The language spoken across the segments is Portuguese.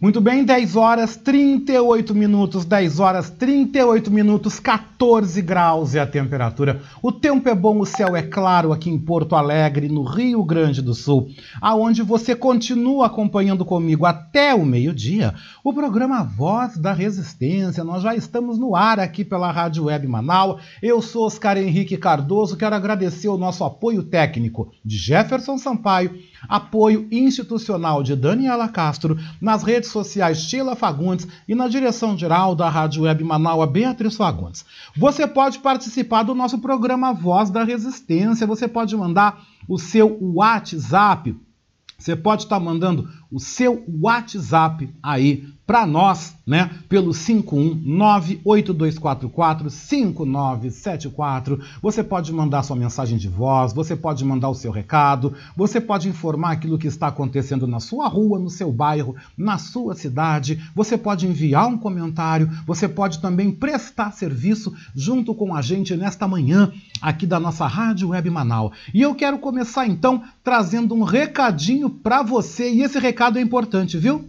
Muito bem, 10 horas 38 minutos, 10 horas 38 minutos, 14 graus é a temperatura. O tempo é bom, o céu é claro aqui em Porto Alegre, no Rio Grande do Sul, aonde você continua acompanhando comigo até o meio-dia o programa Voz da Resistência. Nós já estamos no ar aqui pela Rádio Web Manaus. Eu sou Oscar Henrique Cardoso, quero agradecer o nosso apoio técnico de Jefferson Sampaio Apoio institucional de Daniela Castro, nas redes sociais Sheila Fagundes e na direção geral da Rádio Web Manaus, Beatriz Fagundes. Você pode participar do nosso programa Voz da Resistência, você pode mandar o seu WhatsApp. Você pode estar mandando o seu WhatsApp aí para nós, né, pelo 51982445974. Você pode mandar sua mensagem de voz, você pode mandar o seu recado, você pode informar aquilo que está acontecendo na sua rua, no seu bairro, na sua cidade. Você pode enviar um comentário, você pode também prestar serviço junto com a gente nesta manhã aqui da nossa Rádio Web Manaus. E eu quero começar então trazendo um recadinho para você e esse recado é importante, viu?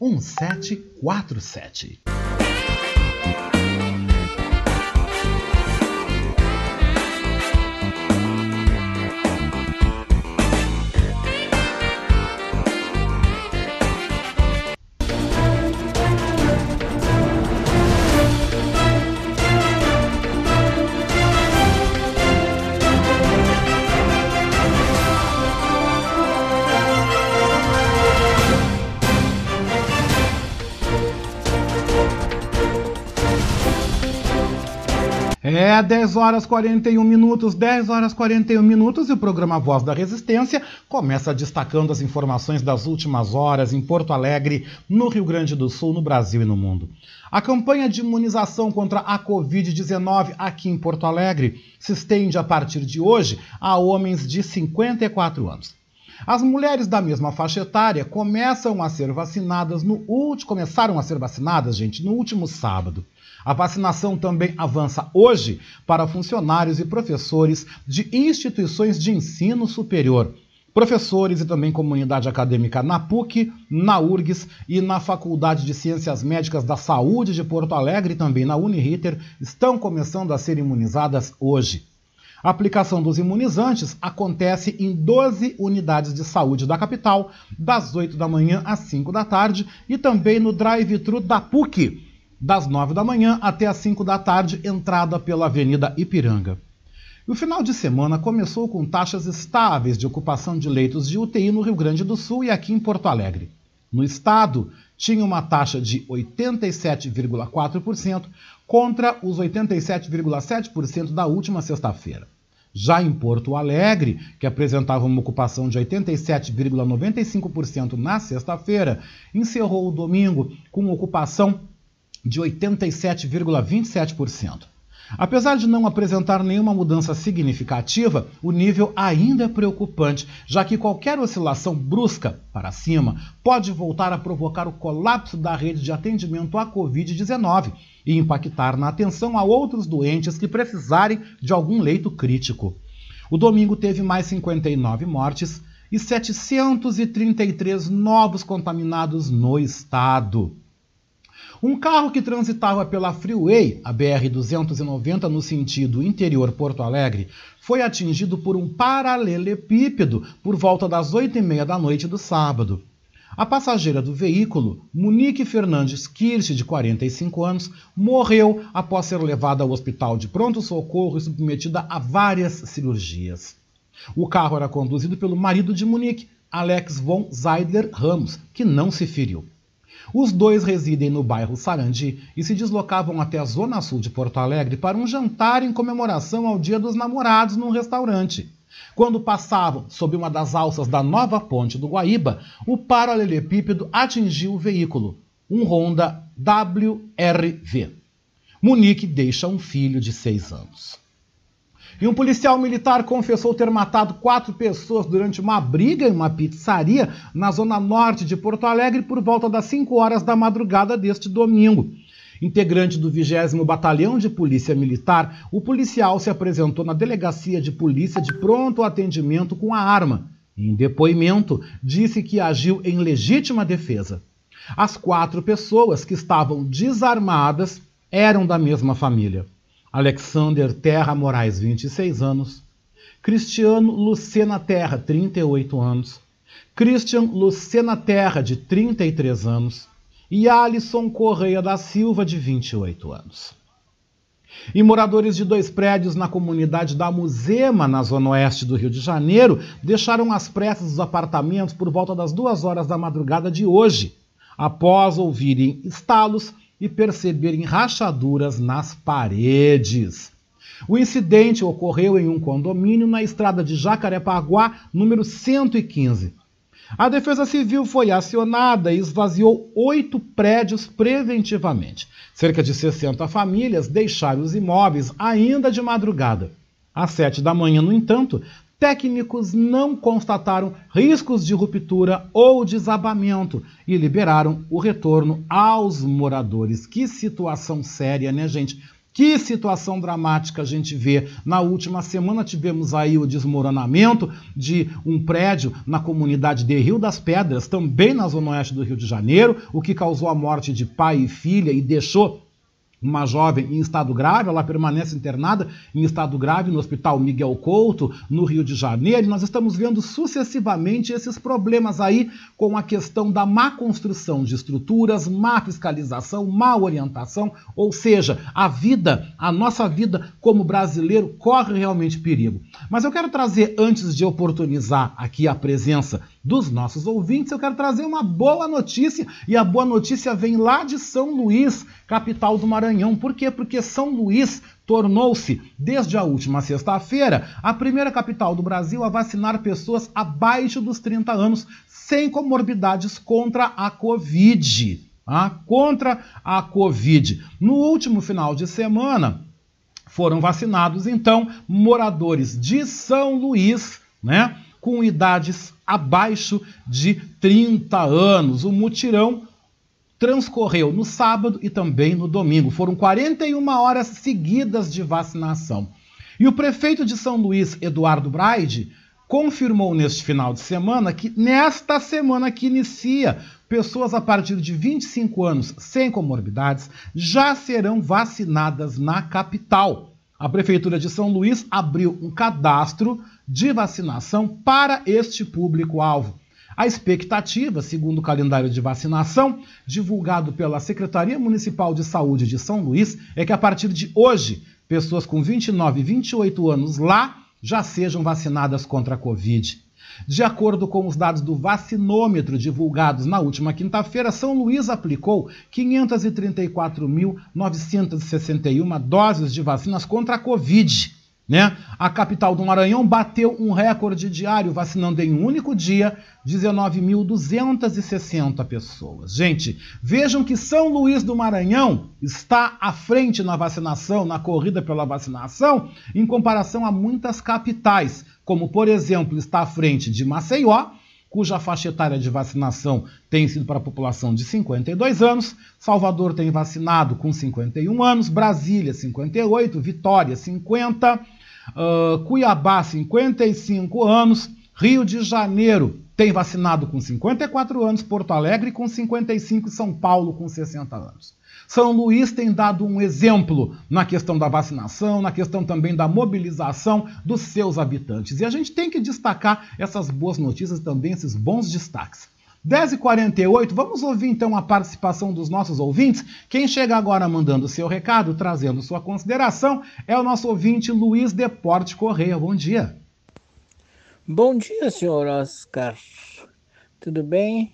1747. É 10 horas 41 minutos, 10 horas 41 minutos e o programa Voz da Resistência começa destacando as informações das últimas horas em Porto Alegre, no Rio Grande do Sul, no Brasil e no mundo. A campanha de imunização contra a Covid-19 aqui em Porto Alegre se estende a partir de hoje a homens de 54 anos. As mulheres da mesma faixa etária começam a ser vacinadas no último, começaram a ser vacinadas, gente, no último sábado. A vacinação também avança hoje para funcionários e professores de instituições de ensino superior, professores e também comunidade acadêmica na PUC, na URGS e na Faculdade de Ciências Médicas da Saúde de Porto Alegre e também na Uniriter estão começando a ser imunizadas hoje. A aplicação dos imunizantes acontece em 12 unidades de saúde da capital, das 8 da manhã às 5 da tarde, e também no drive-thru da PUC, das 9 da manhã até as 5 da tarde, entrada pela Avenida Ipiranga. o final de semana começou com taxas estáveis de ocupação de leitos de UTI no Rio Grande do Sul e aqui em Porto Alegre. No estado, tinha uma taxa de 87,4% contra os 87,7% da última sexta-feira. Já em Porto Alegre, que apresentava uma ocupação de 87,95% na sexta-feira, encerrou o domingo com ocupação de 87,27%. Apesar de não apresentar nenhuma mudança significativa, o nível ainda é preocupante, já que qualquer oscilação brusca para cima pode voltar a provocar o colapso da rede de atendimento à Covid-19 e impactar na atenção a outros doentes que precisarem de algum leito crítico. O domingo teve mais 59 mortes e 733 novos contaminados no estado. Um carro que transitava pela Freeway, a BR-290, no sentido interior Porto Alegre, foi atingido por um paralelepípedo por volta das oito e meia da noite do sábado. A passageira do veículo, Monique Fernandes Kirsch, de 45 anos, morreu após ser levada ao hospital de pronto-socorro e submetida a várias cirurgias. O carro era conduzido pelo marido de Monique, Alex von Zeidler Ramos, que não se feriu. Os dois residem no bairro Sarandi e se deslocavam até a zona sul de Porto Alegre para um jantar em comemoração ao Dia dos Namorados num restaurante. Quando passavam sob uma das alças da nova ponte do Guaíba, o paralelepípedo atingiu o veículo, um Honda WRV. Munique deixa um filho de seis anos. E um policial militar confessou ter matado quatro pessoas durante uma briga em uma pizzaria na zona norte de Porto Alegre por volta das 5 horas da madrugada deste domingo. Integrante do 20 Batalhão de Polícia Militar, o policial se apresentou na delegacia de polícia de pronto atendimento com a arma. Em depoimento, disse que agiu em legítima defesa. As quatro pessoas que estavam desarmadas eram da mesma família. Alexander Terra Moraes, 26 anos. Cristiano Lucena Terra, 38 anos. Christian Lucena Terra, de 33 anos. E Alisson Correia da Silva, de 28 anos. E moradores de dois prédios na comunidade da Musema, na zona oeste do Rio de Janeiro, deixaram as pressas os apartamentos por volta das duas horas da madrugada de hoje, após ouvirem estalos e perceberem rachaduras nas paredes. O incidente ocorreu em um condomínio na estrada de Jacarepaguá, número 115. A Defesa Civil foi acionada e esvaziou oito prédios preventivamente. Cerca de 60 famílias deixaram os imóveis ainda de madrugada. Às sete da manhã, no entanto, técnicos não constataram riscos de ruptura ou desabamento e liberaram o retorno aos moradores. Que situação séria, né, gente? Que situação dramática a gente vê. Na última semana tivemos aí o desmoronamento de um prédio na comunidade de Rio das Pedras, também na zona oeste do Rio de Janeiro, o que causou a morte de pai e filha e deixou uma jovem em estado grave, ela permanece internada em estado grave no Hospital Miguel Couto, no Rio de Janeiro, e nós estamos vendo sucessivamente esses problemas aí com a questão da má construção de estruturas, má fiscalização, má orientação, ou seja, a vida, a nossa vida como brasileiro corre realmente perigo. Mas eu quero trazer, antes de oportunizar aqui a presença dos nossos ouvintes, eu quero trazer uma boa notícia, e a boa notícia vem lá de São Luís, capital do Maranhão. Por quê? Porque São Luís tornou-se, desde a última sexta-feira, a primeira capital do Brasil a vacinar pessoas abaixo dos 30 anos sem comorbidades contra a Covid. Tá? Contra a Covid. No último final de semana, foram vacinados, então, moradores de São Luís, né? Com idades abaixo de 30 anos. O mutirão transcorreu no sábado e também no domingo. Foram 41 horas seguidas de vacinação. E o prefeito de São Luís, Eduardo Braide, confirmou neste final de semana que nesta semana que inicia, pessoas a partir de 25 anos sem comorbidades já serão vacinadas na capital. A prefeitura de São Luís abriu um cadastro de vacinação para este público-alvo. A expectativa, segundo o calendário de vacinação divulgado pela Secretaria Municipal de Saúde de São Luís, é que a partir de hoje, pessoas com 29 e 28 anos lá já sejam vacinadas contra a Covid. De acordo com os dados do vacinômetro divulgados na última quinta-feira, São Luís aplicou 534.961 doses de vacinas contra a Covid. Né? A capital do Maranhão bateu um recorde diário, vacinando em um único dia 19.260 pessoas. Gente, vejam que São Luís do Maranhão está à frente na vacinação, na corrida pela vacinação, em comparação a muitas capitais, como por exemplo está à frente de Maceió, cuja faixa etária de vacinação tem sido para a população de 52 anos, Salvador tem vacinado com 51 anos, Brasília 58, Vitória 50 uh, Cuiabá, 55 anos, Rio de Janeiro, tem vacinado com 54 anos Porto Alegre, com 55 São Paulo com 60 anos. São Luís tem dado um exemplo na questão da vacinação, na questão também da mobilização dos seus habitantes. E a gente tem que destacar essas boas notícias também, esses bons destaques. 10h48, vamos ouvir então a participação dos nossos ouvintes. Quem chega agora mandando seu recado, trazendo sua consideração, é o nosso ouvinte Luiz Deporte Correia. Bom dia. Bom dia, senhor Oscar. Tudo bem?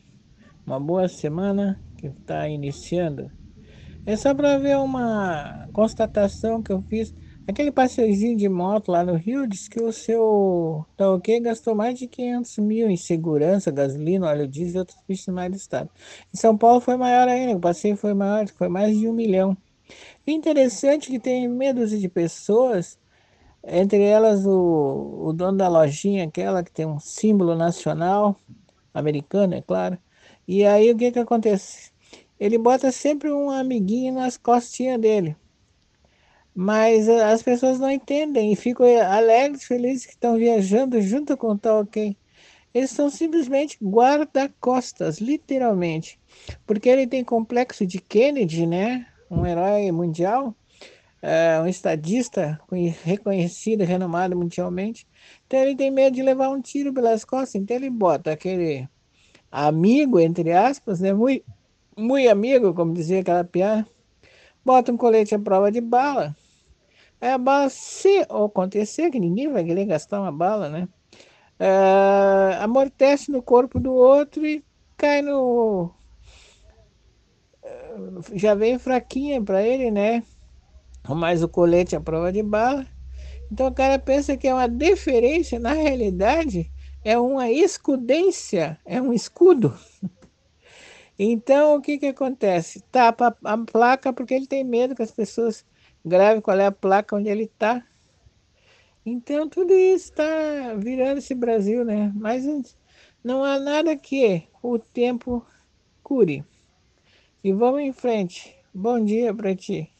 Uma boa semana que está iniciando. É só para ver uma constatação que eu fiz. Aquele passeiozinho de moto lá no Rio diz que o seu tá gastou mais de 500 mil em segurança, gasolina, óleo diesel e outros bichos mais do estado. Em São Paulo foi maior ainda, o passeio foi maior, foi mais de um milhão. interessante que tem medo de pessoas, entre elas o, o dono da lojinha, aquela que tem um símbolo nacional, americano, é claro. E aí o que que acontece? ele bota sempre um amiguinho nas costinhas dele. Mas eh, as pessoas não entendem e ficam alegres, felizes que estão viajando junto com o Tolkien. Eles são simplesmente guarda-costas, literalmente. Porque ele tem complexo de Kennedy, né? Um herói mundial, é, um estadista reconhecido, renomado mundialmente. Então ele tem medo de levar um tiro pelas costas. Então ele bota aquele amigo, entre aspas, né? Muito amigo, como dizia aquela piada, bota um colete à prova de bala. A bala, se acontecer, que ninguém vai querer gastar uma bala, né? É, amortece no corpo do outro e cai no. É, já vem fraquinha para ele, né? Mais o colete à prova de bala. Então o cara pensa que é uma deferência, na realidade é uma escudência, é um escudo. Então, o que, que acontece? Tapa a placa porque ele tem medo que as pessoas gravem qual é a placa onde ele está. Então, tudo isso está virando esse Brasil, né? Mas não há nada que o tempo cure. E vamos em frente. Bom dia para ti.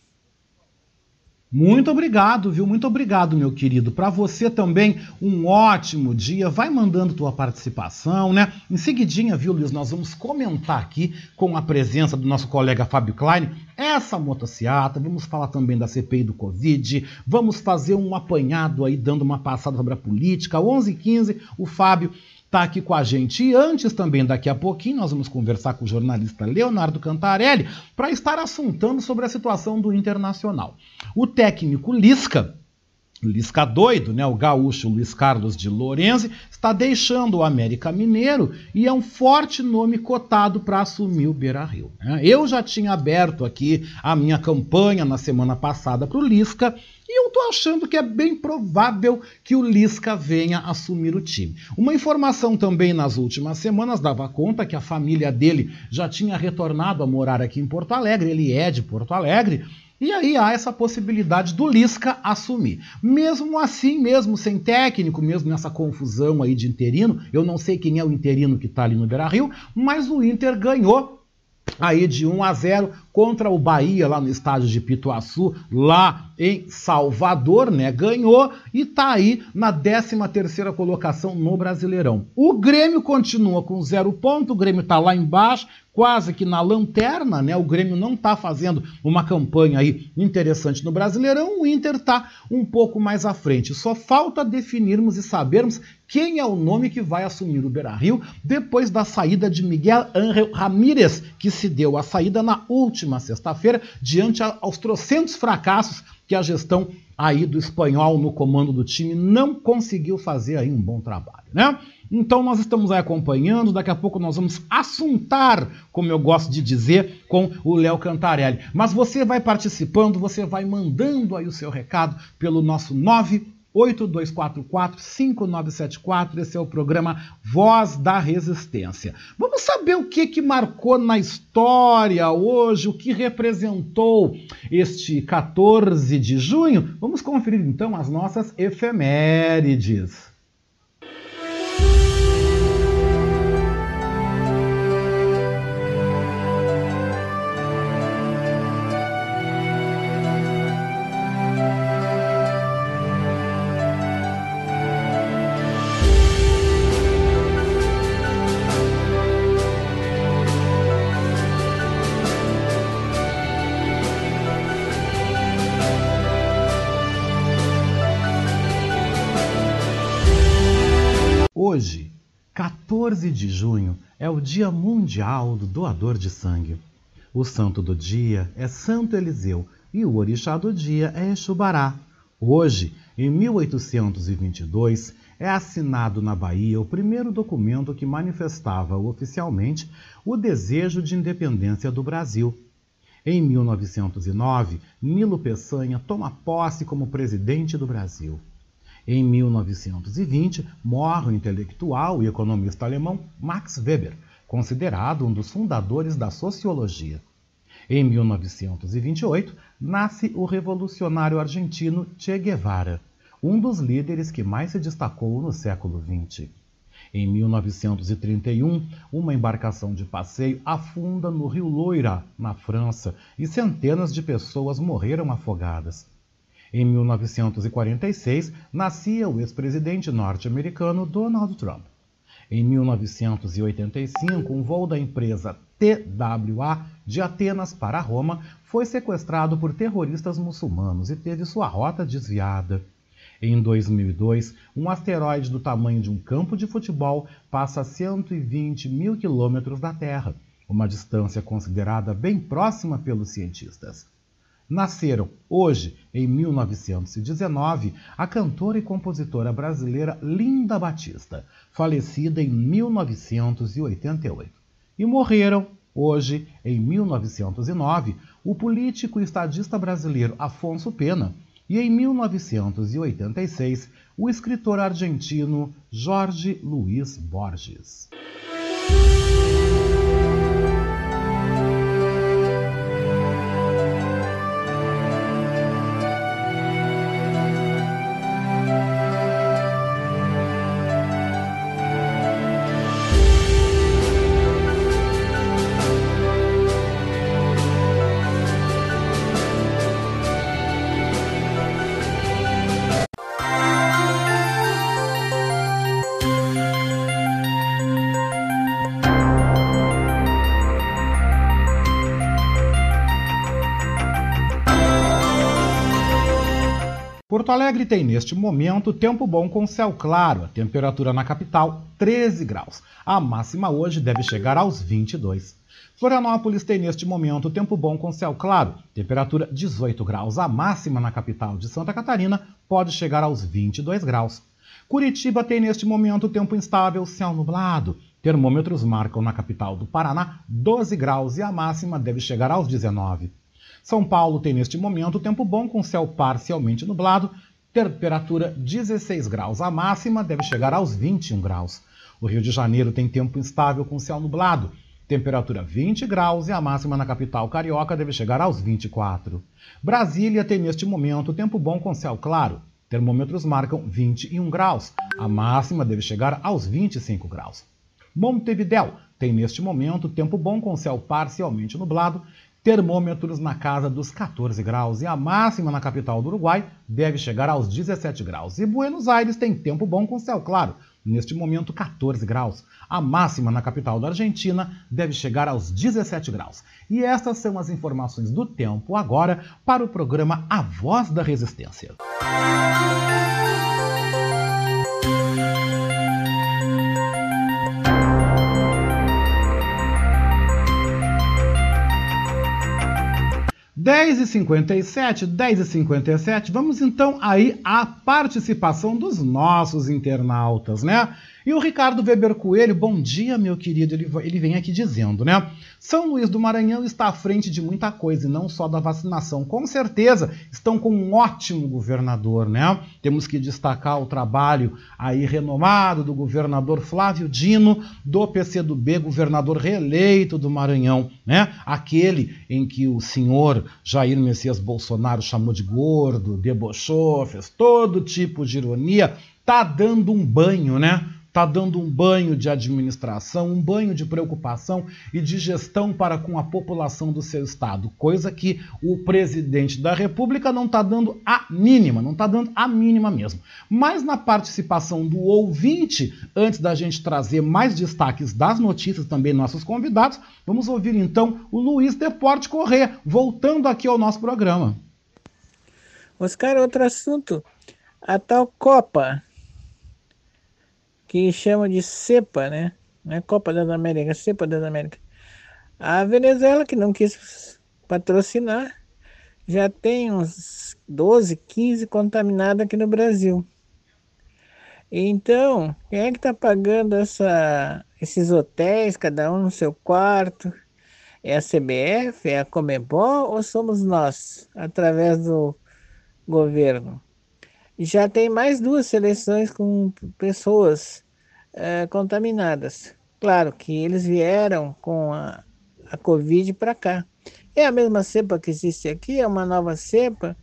Muito obrigado, viu? Muito obrigado, meu querido. Para você também, um ótimo dia. Vai mandando tua participação, né? Em seguidinha, viu, Luiz, nós vamos comentar aqui com a presença do nosso colega Fábio Klein essa motociata, vamos falar também da CPI do Covid, vamos fazer um apanhado aí, dando uma passada sobre a política. 11h15, o Fábio está aqui com a gente. E antes também, daqui a pouquinho, nós vamos conversar com o jornalista Leonardo Cantarelli para estar assuntando sobre a situação do Internacional. O técnico Lisca Lisca doido, né? O gaúcho Luiz Carlos de Lorenzi está deixando o América Mineiro e é um forte nome cotado para assumir o Beira-Rio. Né? Eu já tinha aberto aqui a minha campanha na semana passada para o Lisca e eu estou achando que é bem provável que o Lisca venha assumir o time. Uma informação também nas últimas semanas dava conta que a família dele já tinha retornado a morar aqui em Porto Alegre, ele é de Porto Alegre, e aí há essa possibilidade do Lisca assumir. Mesmo assim, mesmo sem técnico, mesmo nessa confusão aí de interino, eu não sei quem é o interino que está ali no Beira-Rio, mas o Inter ganhou aí de 1 a 0 contra o Bahia lá no estádio de Pituaçu, lá em Salvador, né? Ganhou e está aí na 13ª colocação no Brasileirão. O Grêmio continua com zero ponto, o Grêmio está lá embaixo, quase que na lanterna, né? O Grêmio não está fazendo uma campanha aí interessante no Brasileirão, o Inter está um pouco mais à frente. Só falta definirmos e sabermos quem é o nome que vai assumir o Beira-Rio depois da saída de Miguel Ángel Ramírez, que se deu a saída na última sexta-feira, diante aos trocentos fracassos que a gestão aí do espanhol no comando do time não conseguiu fazer aí um bom trabalho, né? Então nós estamos aí acompanhando, daqui a pouco nós vamos assuntar, como eu gosto de dizer, com o Léo Cantarelli. Mas você vai participando, você vai mandando aí o seu recado pelo nosso 982445974. Esse é o programa Voz da Resistência. Vamos saber o que que marcou na história hoje, o que representou este 14 de junho. Vamos conferir então as nossas efemérides. Hoje, 14 de junho, é o Dia Mundial do Doador de Sangue. O santo do dia é Santo Eliseu e o orixá do dia é Exubará. Hoje, em 1822, é assinado na Bahia o primeiro documento que manifestava oficialmente o desejo de independência do Brasil. Em 1909, Nilo Peçanha toma posse como presidente do Brasil. Em 1920, morre o intelectual e economista alemão Max Weber, considerado um dos fundadores da sociologia. Em 1928, nasce o revolucionário argentino Che Guevara, um dos líderes que mais se destacou no século XX. Em 1931, uma embarcação de passeio afunda no rio Loira, na França, e centenas de pessoas morreram afogadas. Em 1946, nascia o ex-presidente norte-americano Donald Trump. Em 1985, um voo da empresa TWA de Atenas para Roma foi sequestrado por terroristas muçulmanos e teve sua rota desviada. Em 2002, um asteroide do tamanho de um campo de futebol passa a 120 mil quilômetros da Terra, uma distância considerada bem próxima pelos cientistas. Nasceram hoje, em 1919, a cantora e compositora brasileira Linda Batista, falecida em 1988. E morreram hoje, em 1909, o político e estadista brasileiro Afonso Pena e, em 1986, o escritor argentino Jorge Luiz Borges. Alegre tem neste momento tempo bom com céu claro, a temperatura na capital 13 graus. A máxima hoje deve chegar aos 22. Florianópolis tem neste momento tempo bom com céu claro, temperatura 18 graus. A máxima na capital de Santa Catarina pode chegar aos 22 graus. Curitiba tem neste momento tempo instável, céu nublado. Termômetros marcam na capital do Paraná 12 graus e a máxima deve chegar aos 19. São Paulo tem neste momento tempo bom com céu parcialmente nublado, temperatura 16 graus. A máxima deve chegar aos 21 graus. O Rio de Janeiro tem tempo instável com céu nublado, temperatura 20 graus e a máxima na capital carioca deve chegar aos 24. Brasília tem neste momento tempo bom com céu claro. Termômetros marcam 21 graus. A máxima deve chegar aos 25 graus. Montevidéu tem neste momento tempo bom com céu parcialmente nublado, termômetros na casa dos 14 graus e a máxima na capital do Uruguai deve chegar aos 17 graus. E Buenos Aires tem tempo bom com céu claro, neste momento 14 graus. A máxima na capital da Argentina deve chegar aos 17 graus. E estas são as informações do tempo agora para o programa A Voz da Resistência. Música 10h57, 10h57, vamos então aí à participação dos nossos internautas, né? E o Ricardo Weber Coelho, bom dia, meu querido, ele, ele vem aqui dizendo, né? São Luís do Maranhão está à frente de muita coisa, e não só da vacinação. Com certeza, estão com um ótimo governador, né? Temos que destacar o trabalho aí renomado do governador Flávio Dino, do PCdoB, governador reeleito do Maranhão, né? Aquele em que o senhor Jair Messias Bolsonaro chamou de gordo, debochou, fez todo tipo de ironia, tá dando um banho, né? Está dando um banho de administração, um banho de preocupação e de gestão para com a população do seu estado, coisa que o presidente da República não está dando a mínima, não está dando a mínima mesmo. Mas na participação do ouvinte, antes da gente trazer mais destaques das notícias também nossos convidados, vamos ouvir então o Luiz Deporte Corrêa, voltando aqui ao nosso programa. Oscar, outro assunto. A tal Copa que chama de CEPA, né? É Copa das Américas, CEPA das Américas. A Venezuela, que não quis patrocinar, já tem uns 12, 15 contaminados aqui no Brasil. Então, quem é que está pagando essa, esses hotéis, cada um no seu quarto? É a CBF, é a Comebol ou somos nós, através do governo? Já tem mais duas seleções com pessoas é, contaminadas. Claro que eles vieram com a, a Covid para cá. É a mesma cepa que existe aqui, é uma nova cepa.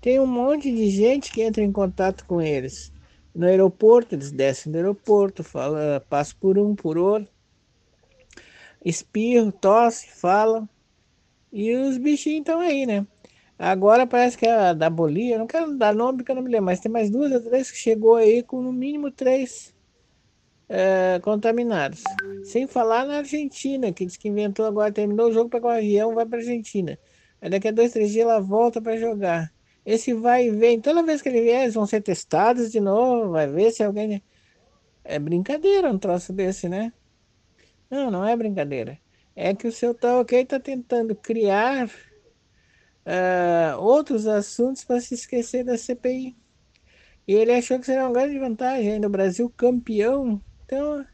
Tem um monte de gente que entra em contato com eles. No aeroporto, eles descem do aeroporto, fala, passa por um, por outro. Espirro, tosse, fala. E os bichinhos estão aí, né? Agora parece que é a da Bolívia, não quero dar nome porque eu não me lembro, mas tem mais duas ou três que chegou aí com no mínimo três é, contaminados. Sem falar na Argentina, que diz que inventou agora, terminou o jogo, pegou um avião, vai para Argentina. Aí daqui a dois, três dias ela volta para jogar. Esse vai e vem, toda vez que ele vier, eles vão ser testados de novo, vai ver se alguém. É brincadeira um troço desse, né? Não, não é brincadeira. É que o seu tal ok está tentando criar uh, outros assuntos para se esquecer da CPI. E ele achou que seria uma grande vantagem ainda o Brasil campeão. Então,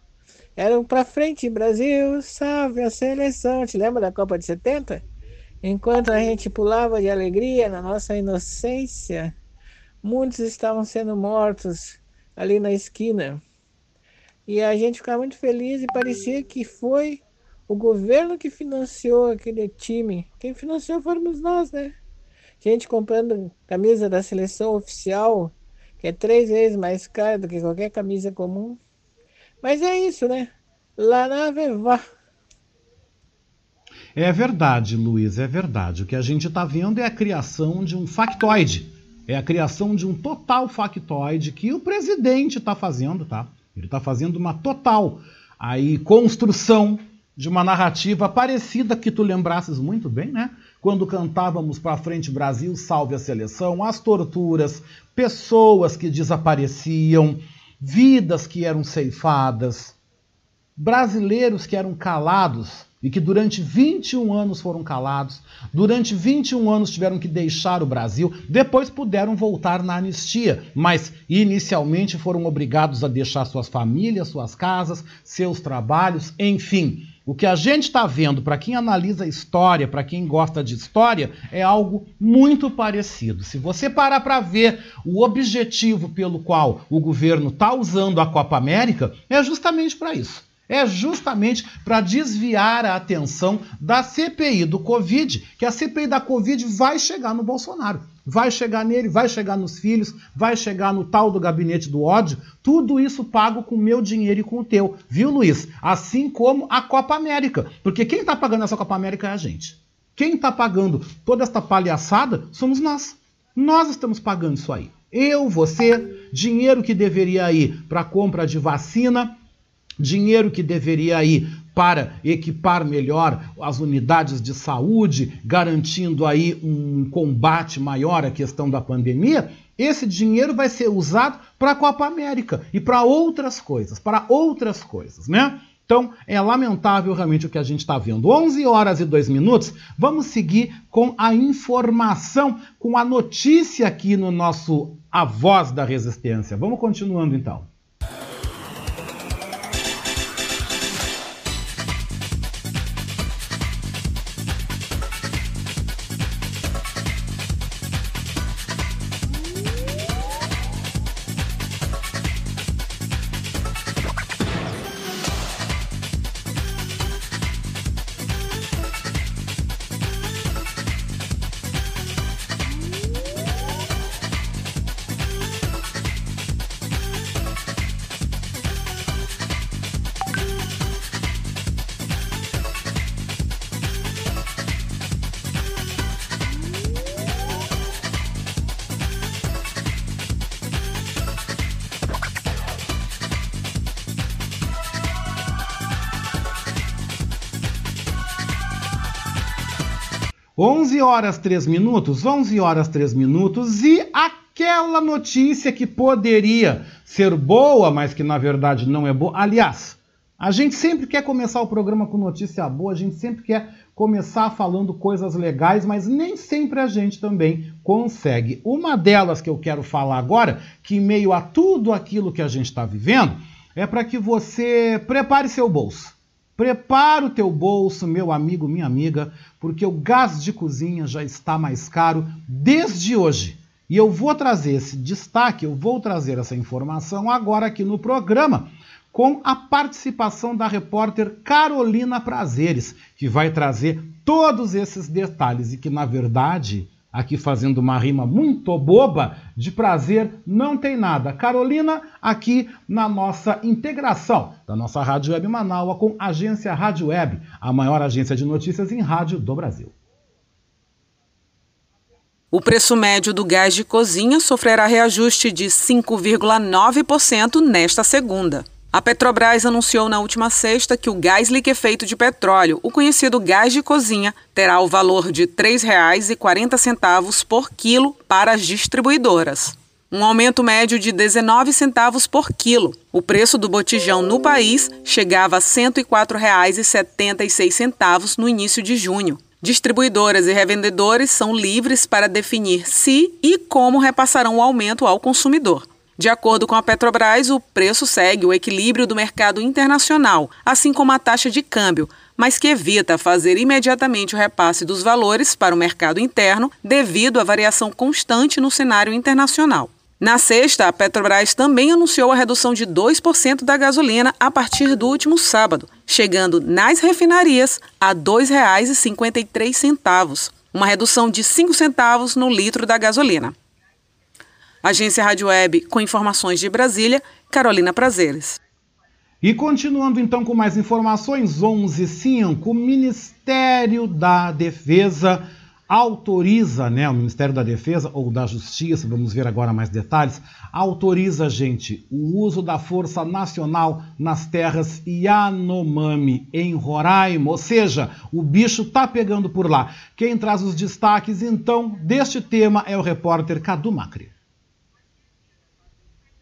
era para frente, Brasil, salve a seleção. Te lembra da Copa de 70? Enquanto a gente pulava de alegria na nossa inocência, muitos estavam sendo mortos ali na esquina. E a gente ficava muito feliz e parecia que foi o governo que financiou aquele time. Quem financiou fomos nós, né? Gente comprando camisa da seleção oficial, que é três vezes mais cara do que qualquer camisa comum. Mas é isso, né? Lá na Vevá. É verdade, Luiz, é verdade. O que a gente está vendo é a criação de um factoide. É a criação de um total factoide que o presidente está fazendo, tá? Ele está fazendo uma total aí construção de uma narrativa parecida que tu lembrasses muito bem, né? Quando cantávamos para frente Brasil, salve a seleção, as torturas, pessoas que desapareciam, vidas que eram ceifadas, brasileiros que eram calados e que durante 21 anos foram calados, durante 21 anos tiveram que deixar o Brasil, depois puderam voltar na anistia, mas inicialmente foram obrigados a deixar suas famílias, suas casas, seus trabalhos, enfim. O que a gente está vendo, para quem analisa história, para quem gosta de história, é algo muito parecido. Se você parar para ver o objetivo pelo qual o governo está usando a Copa América, é justamente para isso é justamente para desviar a atenção da CPI do Covid, que a CPI da Covid vai chegar no Bolsonaro. Vai chegar nele, vai chegar nos filhos, vai chegar no tal do gabinete do ódio. Tudo isso pago com o meu dinheiro e com o teu, viu, Luiz? Assim como a Copa América. Porque quem está pagando essa Copa América é a gente. Quem está pagando toda esta palhaçada somos nós. Nós estamos pagando isso aí. Eu, você, dinheiro que deveria ir para compra de vacina, dinheiro que deveria ir para equipar melhor as unidades de saúde, garantindo aí um combate maior à questão da pandemia, esse dinheiro vai ser usado para a Copa América e para outras coisas, para outras coisas, né? Então, é lamentável realmente o que a gente está vendo. 11 horas e 2 minutos, vamos seguir com a informação, com a notícia aqui no nosso A Voz da Resistência. Vamos continuando então. Horas 3 minutos, 11 horas 3 minutos e aquela notícia que poderia ser boa, mas que na verdade não é boa. Aliás, a gente sempre quer começar o programa com notícia boa, a gente sempre quer começar falando coisas legais, mas nem sempre a gente também consegue. Uma delas que eu quero falar agora, que em meio a tudo aquilo que a gente está vivendo, é para que você prepare seu bolso. Prepara o teu bolso, meu amigo, minha amiga, porque o gás de cozinha já está mais caro desde hoje. E eu vou trazer esse destaque, eu vou trazer essa informação agora aqui no programa, com a participação da repórter Carolina Prazeres, que vai trazer todos esses detalhes e que, na verdade, aqui fazendo uma rima muito boba, de prazer não tem nada. Carolina, aqui na nossa integração da nossa Rádio Web Manaus com a Agência Rádio Web, a maior agência de notícias em rádio do Brasil. O preço médio do gás de cozinha sofrerá reajuste de 5,9% nesta segunda. A Petrobras anunciou na última sexta que o gás liquefeito de petróleo, o conhecido gás de cozinha, terá o valor de R$ 3,40 por quilo para as distribuidoras. Um aumento médio de 19 centavos por quilo. O preço do botijão no país chegava a R$ 104,76 no início de junho. Distribuidoras e revendedores são livres para definir se e como repassarão o aumento ao consumidor. De acordo com a Petrobras, o preço segue o equilíbrio do mercado internacional, assim como a taxa de câmbio, mas que evita fazer imediatamente o repasse dos valores para o mercado interno devido à variação constante no cenário internacional. Na sexta, a Petrobras também anunciou a redução de 2% da gasolina a partir do último sábado, chegando nas refinarias a R$ 2,53, uma redução de 5 centavos no litro da gasolina. Agência Rádio Web, com informações de Brasília, Carolina Prazeres. E continuando então com mais informações, 11.5, o Ministério da Defesa autoriza, né, o Ministério da Defesa ou da Justiça, vamos ver agora mais detalhes, autoriza, gente, o uso da Força Nacional nas terras Yanomami, em Roraima, ou seja, o bicho tá pegando por lá. Quem traz os destaques, então, deste tema é o repórter Cadu Macri.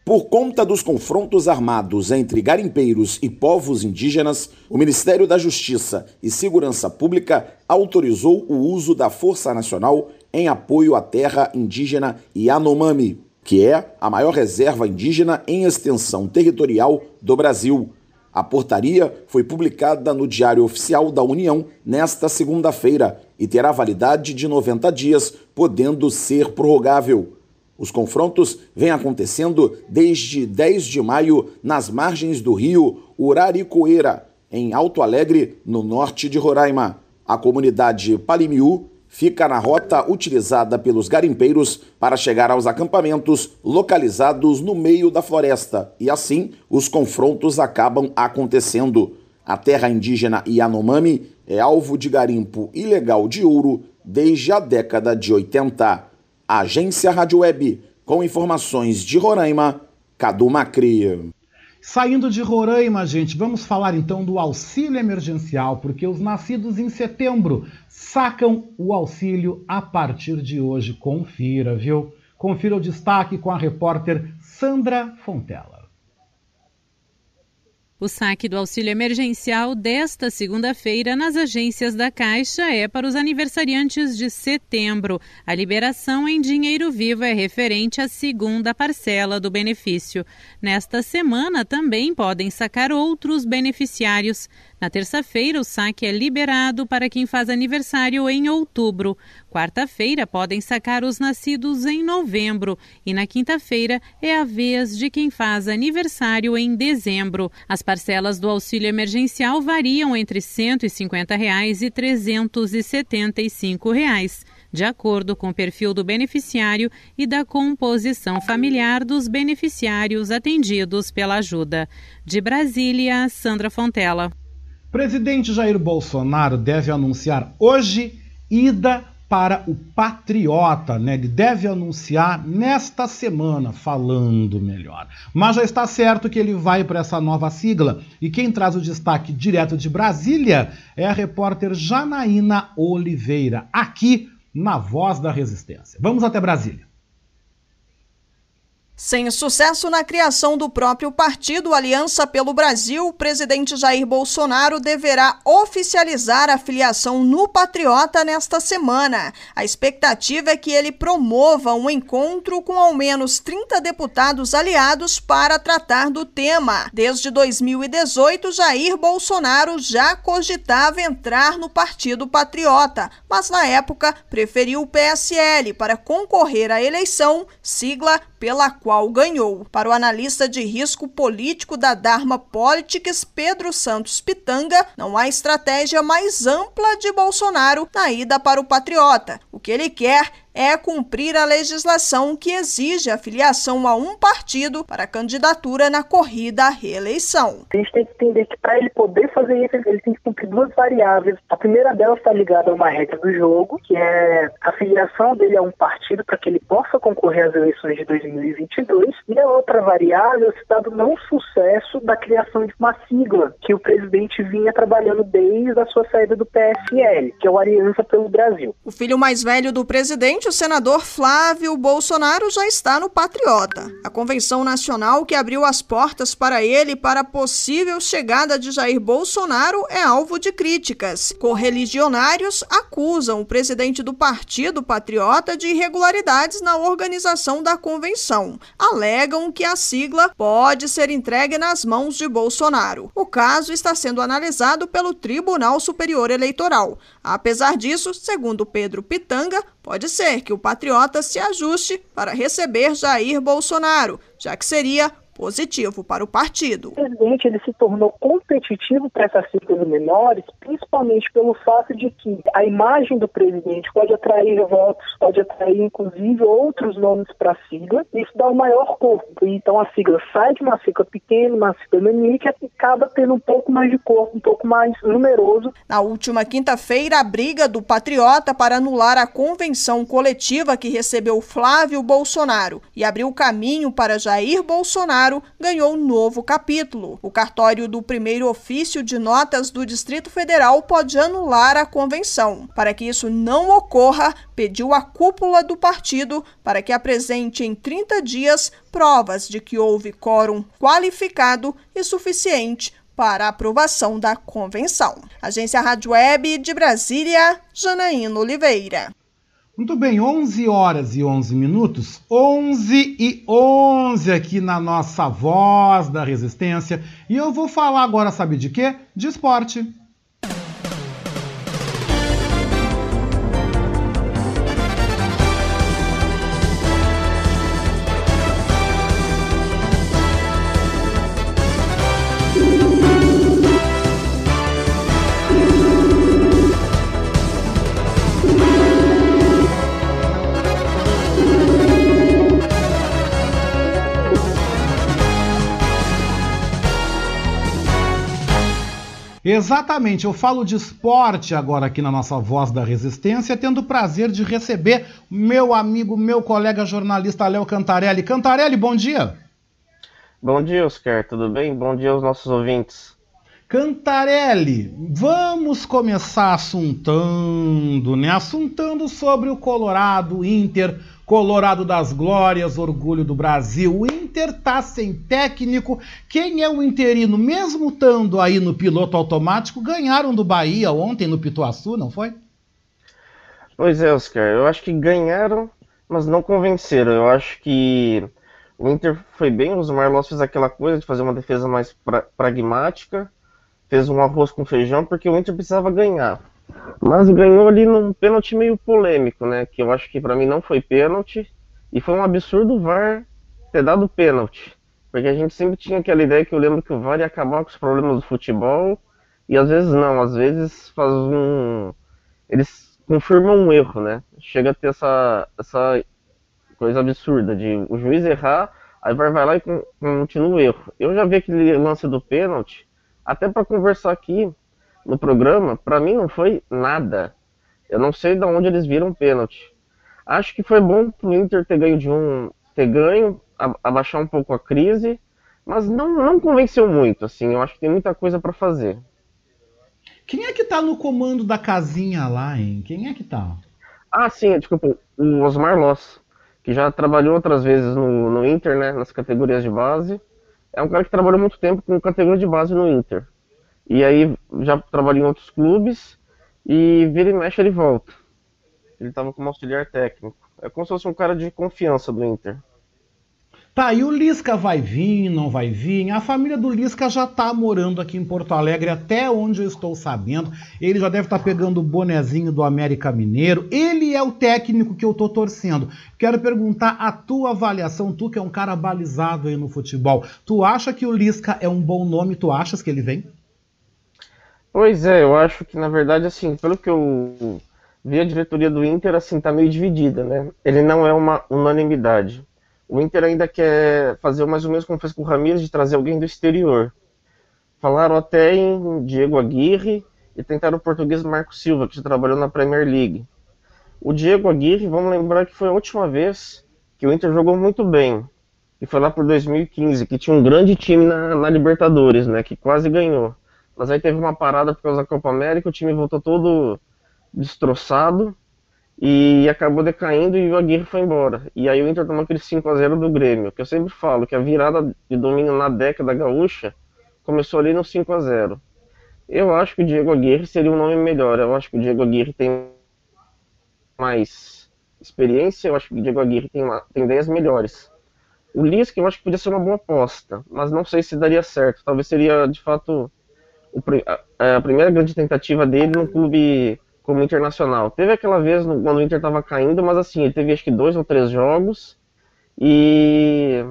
Por conta dos confrontos armados entre garimpeiros e povos indígenas, o Ministério da Justiça e Segurança Pública autorizou o uso da Força Nacional em apoio à terra indígena Yanomami, que é a maior reserva indígena em extensão territorial do Brasil. A portaria foi publicada no Diário Oficial da União nesta segunda-feira e terá validade de 90 dias, podendo ser prorrogável. Os confrontos vêm acontecendo desde 10 de maio nas margens do rio Uraricoeira, em Alto Alegre, no norte de Roraima. A comunidade Palimiú fica na rota utilizada pelos garimpeiros para chegar aos acampamentos localizados no meio da floresta, e assim os confrontos acabam acontecendo. A terra indígena Yanomami é alvo de garimpo ilegal de ouro desde a década de 80. Agência Rádio Web, com informações de Roraima, Cadu Macri. Saindo de Roraima, gente, vamos falar então do auxílio emergencial, porque os nascidos em setembro sacam o auxílio a partir de hoje. Confira, viu? Confira o destaque com a repórter Sandra Fontela. O saque do auxílio emergencial desta segunda-feira nas agências da Caixa é para os aniversariantes de setembro. A liberação em dinheiro vivo é referente à segunda parcela do benefício. Nesta semana também podem sacar outros beneficiários. Na terça-feira, o saque é liberado para quem faz aniversário em outubro. Quarta-feira, podem sacar os nascidos em novembro. E na quinta-feira, é a vez de quem faz aniversário em dezembro. As parcelas do auxílio emergencial variam entre 150 reais e R$ 375. Reais de acordo com o perfil do beneficiário e da composição familiar dos beneficiários atendidos pela ajuda. De Brasília, Sandra Fontela. Presidente Jair Bolsonaro deve anunciar hoje ida para o Patriota, né? Ele deve anunciar nesta semana, falando melhor. Mas já está certo que ele vai para essa nova sigla. E quem traz o destaque direto de Brasília é a repórter Janaína Oliveira, aqui na Voz da Resistência. Vamos até Brasília. Sem sucesso na criação do próprio partido Aliança pelo Brasil, o presidente Jair Bolsonaro deverá oficializar a filiação no Patriota nesta semana. A expectativa é que ele promova um encontro com ao menos 30 deputados aliados para tratar do tema. Desde 2018, Jair Bolsonaro já cogitava entrar no Partido Patriota, mas na época preferiu o PSL para concorrer à eleição, sigla pela qual ganhou. Para o analista de risco político da Dharma Politics, Pedro Santos Pitanga, não há estratégia mais ampla de Bolsonaro na ida para o Patriota. O que ele quer é cumprir a legislação que exige a filiação a um partido para candidatura na corrida à reeleição. A gente tem que entender que para ele poder fazer isso, ele tem que cumprir duas variáveis. A primeira delas está ligada a uma regra do jogo, que é a filiação dele a um partido para que ele possa concorrer às eleições de 2022. E a outra variável é o do não sucesso da criação de uma sigla que o presidente vinha trabalhando desde a sua saída do PSL, que é o Aliança pelo Brasil. O filho mais velho do presidente o senador Flávio Bolsonaro já está no Patriota. A convenção nacional que abriu as portas para ele para a possível chegada de Jair Bolsonaro é alvo de críticas. Correligionários acusam o presidente do Partido Patriota de irregularidades na organização da convenção. Alegam que a sigla pode ser entregue nas mãos de Bolsonaro. O caso está sendo analisado pelo Tribunal Superior Eleitoral. Apesar disso, segundo Pedro Pitanga, pode ser que o patriota se ajuste para receber Jair Bolsonaro, já que seria positivo para o partido. O presidente ele se tornou competitivo para essas cifras menores, principalmente pelo fato de que a imagem do presidente pode atrair votos, pode atrair inclusive outros nomes para a sigla, e isso dá um maior corpo. Então a sigla sai de uma sigla pequena, uma sigla nanica, e acaba tendo um pouco mais de corpo, um pouco mais numeroso. Na última quinta-feira, a briga do Patriota para anular a convenção coletiva que recebeu Flávio Bolsonaro e abriu caminho para Jair Bolsonaro Bolsonaro ganhou um novo capítulo. O cartório do primeiro ofício de notas do Distrito Federal pode anular a convenção. Para que isso não ocorra, pediu à cúpula do partido para que apresente em 30 dias provas de que houve quórum qualificado e suficiente para aprovação da convenção. Agência Rádio Web de Brasília, Janaína Oliveira. Muito bem, 11 horas e 11 minutos, 11 e 11 aqui na nossa Voz da Resistência. E eu vou falar agora, sabe de quê? De esporte. Exatamente, eu falo de esporte agora aqui na nossa Voz da Resistência, tendo o prazer de receber meu amigo, meu colega jornalista Léo Cantarelli. Cantarelli, bom dia. Bom dia, Oscar, tudo bem? Bom dia aos nossos ouvintes. Cantarelli, vamos começar assuntando, né? Assuntando sobre o Colorado Inter Colorado das Glórias, orgulho do Brasil. O Inter tá sem técnico. Quem é o interino? Mesmo estando aí no piloto automático, ganharam do Bahia ontem no Pituaçu, não foi? Pois é, Oscar. Eu acho que ganharam, mas não convenceram. Eu acho que o Inter foi bem. O Marlos fez aquela coisa de fazer uma defesa mais pra pragmática. Fez um arroz com feijão porque o Inter precisava ganhar. Mas ganhou ali num pênalti meio polêmico, né? Que eu acho que para mim não foi pênalti. E foi um absurdo o VAR ter dado pênalti. Porque a gente sempre tinha aquela ideia que eu lembro que o VAR ia acabar com os problemas do futebol. E às vezes não, às vezes faz um. Eles confirmam um erro, né? Chega a ter essa, essa coisa absurda de o juiz errar, aí o VAR vai lá e continua o erro. Eu já vi aquele lance do pênalti, até para conversar aqui, no programa, para mim não foi nada. Eu não sei de onde eles viram pênalti. Acho que foi bom pro Inter ter ganho de um, ter ganho, abaixar um pouco a crise, mas não, não convenceu muito, assim. Eu acho que tem muita coisa para fazer. Quem é que tá no comando da casinha lá, hein? Quem é que tá? Ah, sim, desculpa, o Osmar Loss. que já trabalhou outras vezes no, no Inter, né, nas categorias de base. É um cara que trabalhou muito tempo com categoria de base no Inter. E aí já trabalhou em outros clubes e vira e mexe ele volta. Ele estava como auxiliar técnico. É como se fosse um cara de confiança do Inter. Tá, e o Lisca vai vir, não vai vir? A família do Lisca já tá morando aqui em Porto Alegre, até onde eu estou sabendo. Ele já deve estar tá pegando o bonezinho do América Mineiro. Ele é o técnico que eu tô torcendo. Quero perguntar a tua avaliação, tu que é um cara balizado aí no futebol. Tu acha que o Lisca é um bom nome? Tu achas que ele vem? Pois é, eu acho que na verdade, assim, pelo que eu vi, a diretoria do Inter, assim, tá meio dividida, né? Ele não é uma unanimidade. O Inter ainda quer fazer mais ou menos como fez com o Ramires, de trazer alguém do exterior. Falaram até em Diego Aguirre e tentaram o português Marco Silva, que já trabalhou na Premier League. O Diego Aguirre, vamos lembrar que foi a última vez que o Inter jogou muito bem. E foi lá por 2015, que tinha um grande time na, na Libertadores, né? Que quase ganhou. Mas aí teve uma parada por causa da Copa América, o time voltou todo destroçado e acabou decaindo e o Aguirre foi embora. E aí o Inter tomou aquele 5 a 0 do Grêmio, que eu sempre falo que a virada de domínio na década gaúcha começou ali no 5 a 0. Eu acho que o Diego Aguirre seria um nome melhor. Eu acho que o Diego Aguirre tem mais experiência, eu acho que o Diego Aguirre tem, uma, tem ideias melhores. O Lisca eu acho que podia ser uma boa aposta, mas não sei se daria certo. Talvez seria de fato a, primeira grande tentativa dele no clube como internacional. Teve aquela vez quando o Inter estava caindo, mas assim, ele teve acho que dois ou três jogos e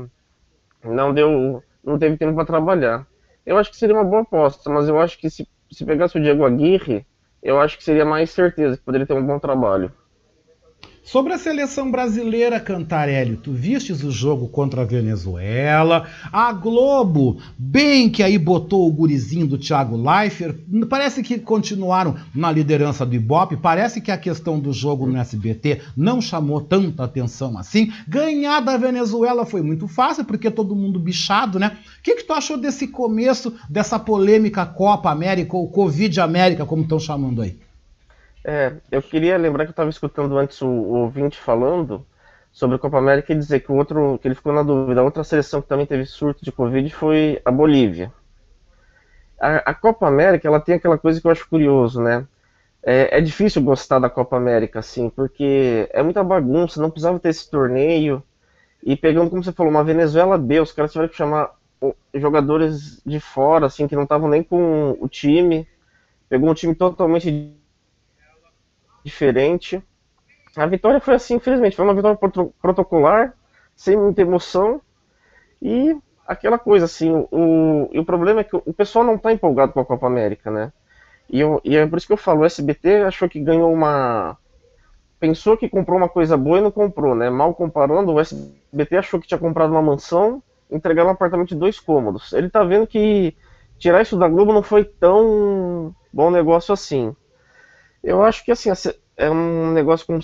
não deu, não teve tempo para trabalhar. Eu acho que seria uma boa aposta, mas eu acho que se, se pegasse o Diego Aguirre, eu acho que seria mais certeza que poderia ter um bom trabalho. Sobre a seleção brasileira, Cantarelli, tu vistes o jogo contra a Venezuela. A Globo, bem que aí botou o gurizinho do Thiago Leifert. Parece que continuaram na liderança do Ibope. Parece que a questão do jogo no SBT não chamou tanta atenção assim. Ganhar da Venezuela foi muito fácil, porque todo mundo bichado, né? O que, que tu achou desse começo, dessa polêmica Copa América, ou Covid América, como estão chamando aí? É, eu queria lembrar que eu estava escutando antes o, o, ouvinte falando sobre a Copa América e dizer que o outro, que ele ficou na dúvida, a outra seleção que também teve surto de Covid foi a Bolívia. A, a Copa América, ela tem aquela coisa que eu acho curioso, né? É, é, difícil gostar da Copa América, assim, porque é muita bagunça, não precisava ter esse torneio. E pegando, como você falou, uma Venezuela B, os caras tiveram que chamar jogadores de fora, assim, que não estavam nem com o time. Pegou um time totalmente diferente. A vitória foi assim, infelizmente, foi uma vitória protocolar, sem muita emoção. E aquela coisa assim, o, o problema é que o pessoal não está empolgado com a Copa América, né? E, eu, e é por isso que eu falo, o SBT achou que ganhou uma. Pensou que comprou uma coisa boa e não comprou, né? Mal comparando, o SBT achou que tinha comprado uma mansão, entregaram um apartamento de dois cômodos. Ele tá vendo que tirar isso da Globo não foi tão bom negócio assim. Eu acho que assim, é um negócio com.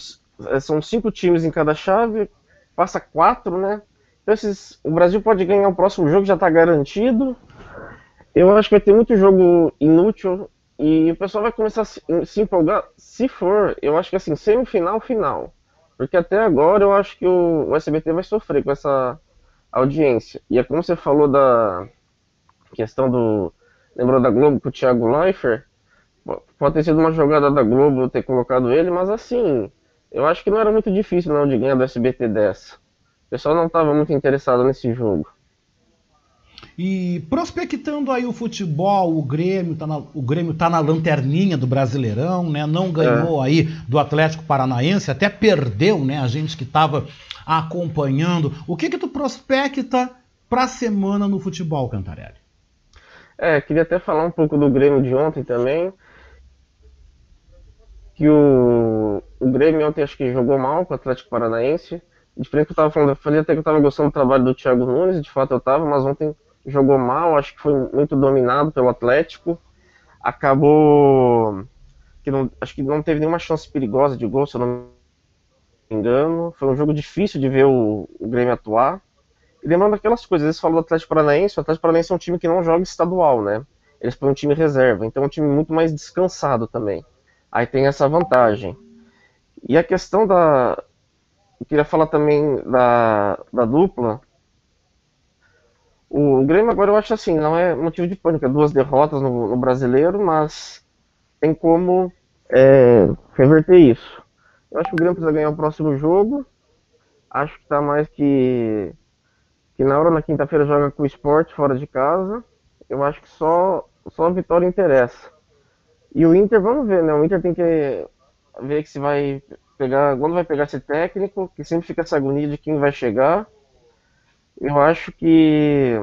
É, são cinco times em cada chave, passa quatro, né? Então esses, o Brasil pode ganhar o próximo jogo, já está garantido. Eu acho que vai ter muito jogo inútil e o pessoal vai começar a se, se empolgar. Se for, eu acho que assim, semifinal, final. Porque até agora eu acho que o, o SBT vai sofrer com essa audiência. E é como você falou da questão do. Lembrou da Globo com o Thiago Leifert? Pode ter sido uma jogada da Globo ter colocado ele, mas assim, eu acho que não era muito difícil não de ganhar do SBT dessa. O pessoal não estava muito interessado nesse jogo. E prospectando aí o futebol, o Grêmio tá na, o Grêmio tá na lanterninha do Brasileirão, né? Não ganhou é. aí do Atlético Paranaense, até perdeu, né? A gente que estava acompanhando. O que que tu prospecta para a semana no futebol, Cantarelli? É, queria até falar um pouco do Grêmio de ontem também que o, o Grêmio ontem acho que jogou mal com o Atlético Paranaense. Diferente que eu tava falando, eu falei até que eu tava gostando do trabalho do Thiago Nunes, de fato eu tava, mas ontem jogou mal, acho que foi muito dominado pelo Atlético. Acabou que não, acho que não teve nenhuma chance perigosa de gol, se eu não me engano. Foi um jogo difícil de ver o, o Grêmio atuar. E lembrando aquelas coisas, eles falam do Atlético Paranaense, o Atlético Paranaense é um time que não joga estadual, né? Eles põem um time reserva, então é um time muito mais descansado também. Aí tem essa vantagem. E a questão da, eu queria falar também da, da dupla. O, Grêmio agora eu acho assim, não é motivo de pânico, é duas derrotas no, no brasileiro, mas tem como é, reverter isso. Eu acho que o Grêmio precisa ganhar o próximo jogo. Acho que está mais que, que na hora na quinta-feira joga com o esporte fora de casa. Eu acho que só, só a vitória interessa. E o Inter, vamos ver, né? O Inter tem que ver que se vai pegar, quando vai pegar esse técnico, que sempre fica essa agonia de quem vai chegar. Eu acho que.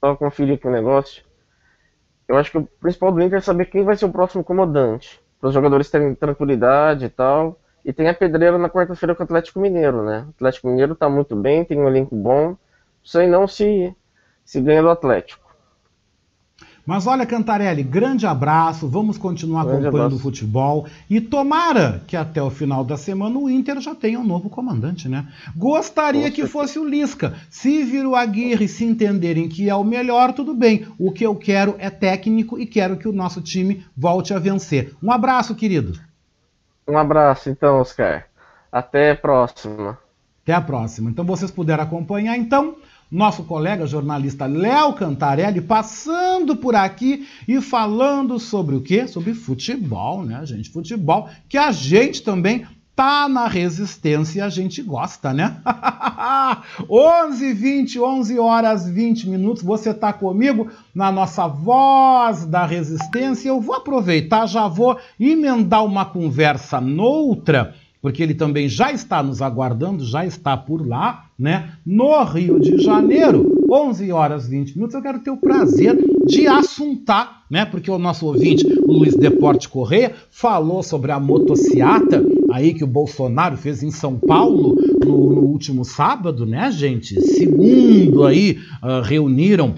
Só conferir aqui o negócio. Eu acho que o principal do Inter é saber quem vai ser o próximo comandante. Para os jogadores terem tranquilidade e tal. E tem a pedreira na quarta-feira com o Atlético Mineiro, né? O Atlético Mineiro tá muito bem, tem um elenco bom. Aí não se, se ganha do Atlético. Mas olha, Cantarelli, grande abraço. Vamos continuar grande acompanhando abraço. o futebol. E tomara que até o final da semana o Inter já tenha um novo comandante, né? Gostaria que fosse o Lisca. Se vir o Aguirre se entenderem que é o melhor, tudo bem. O que eu quero é técnico e quero que o nosso time volte a vencer. Um abraço, querido. Um abraço, então, Oscar. Até a próxima. Até a próxima. Então vocês puderam acompanhar, então nosso colega jornalista Léo Cantarelli passando por aqui e falando sobre o quê? Sobre futebol, né, gente? Futebol que a gente também tá na resistência e a gente gosta, né? 11 20, 11 horas 20 minutos. Você tá comigo na nossa voz da resistência. Eu vou aproveitar, já vou emendar uma conversa noutra porque ele também já está nos aguardando, já está por lá, né? No Rio de Janeiro, 11 horas 20 minutos. Eu quero ter o prazer de assuntar, né? Porque o nosso ouvinte, o Luiz Deporte Correia, falou sobre a motociata aí que o Bolsonaro fez em São Paulo no, no último sábado, né, gente? Segundo aí, uh, reuniram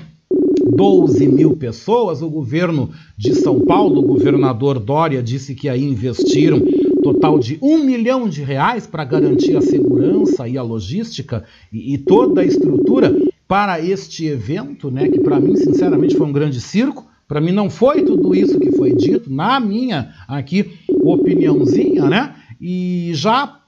12 mil pessoas. O governo de São Paulo, o governador Dória, disse que aí investiram total de um milhão de reais para garantir a segurança e a logística e, e toda a estrutura para este evento, né? Que para mim, sinceramente, foi um grande circo. Para mim não foi tudo isso que foi dito, na minha aqui opiniãozinha, né? E já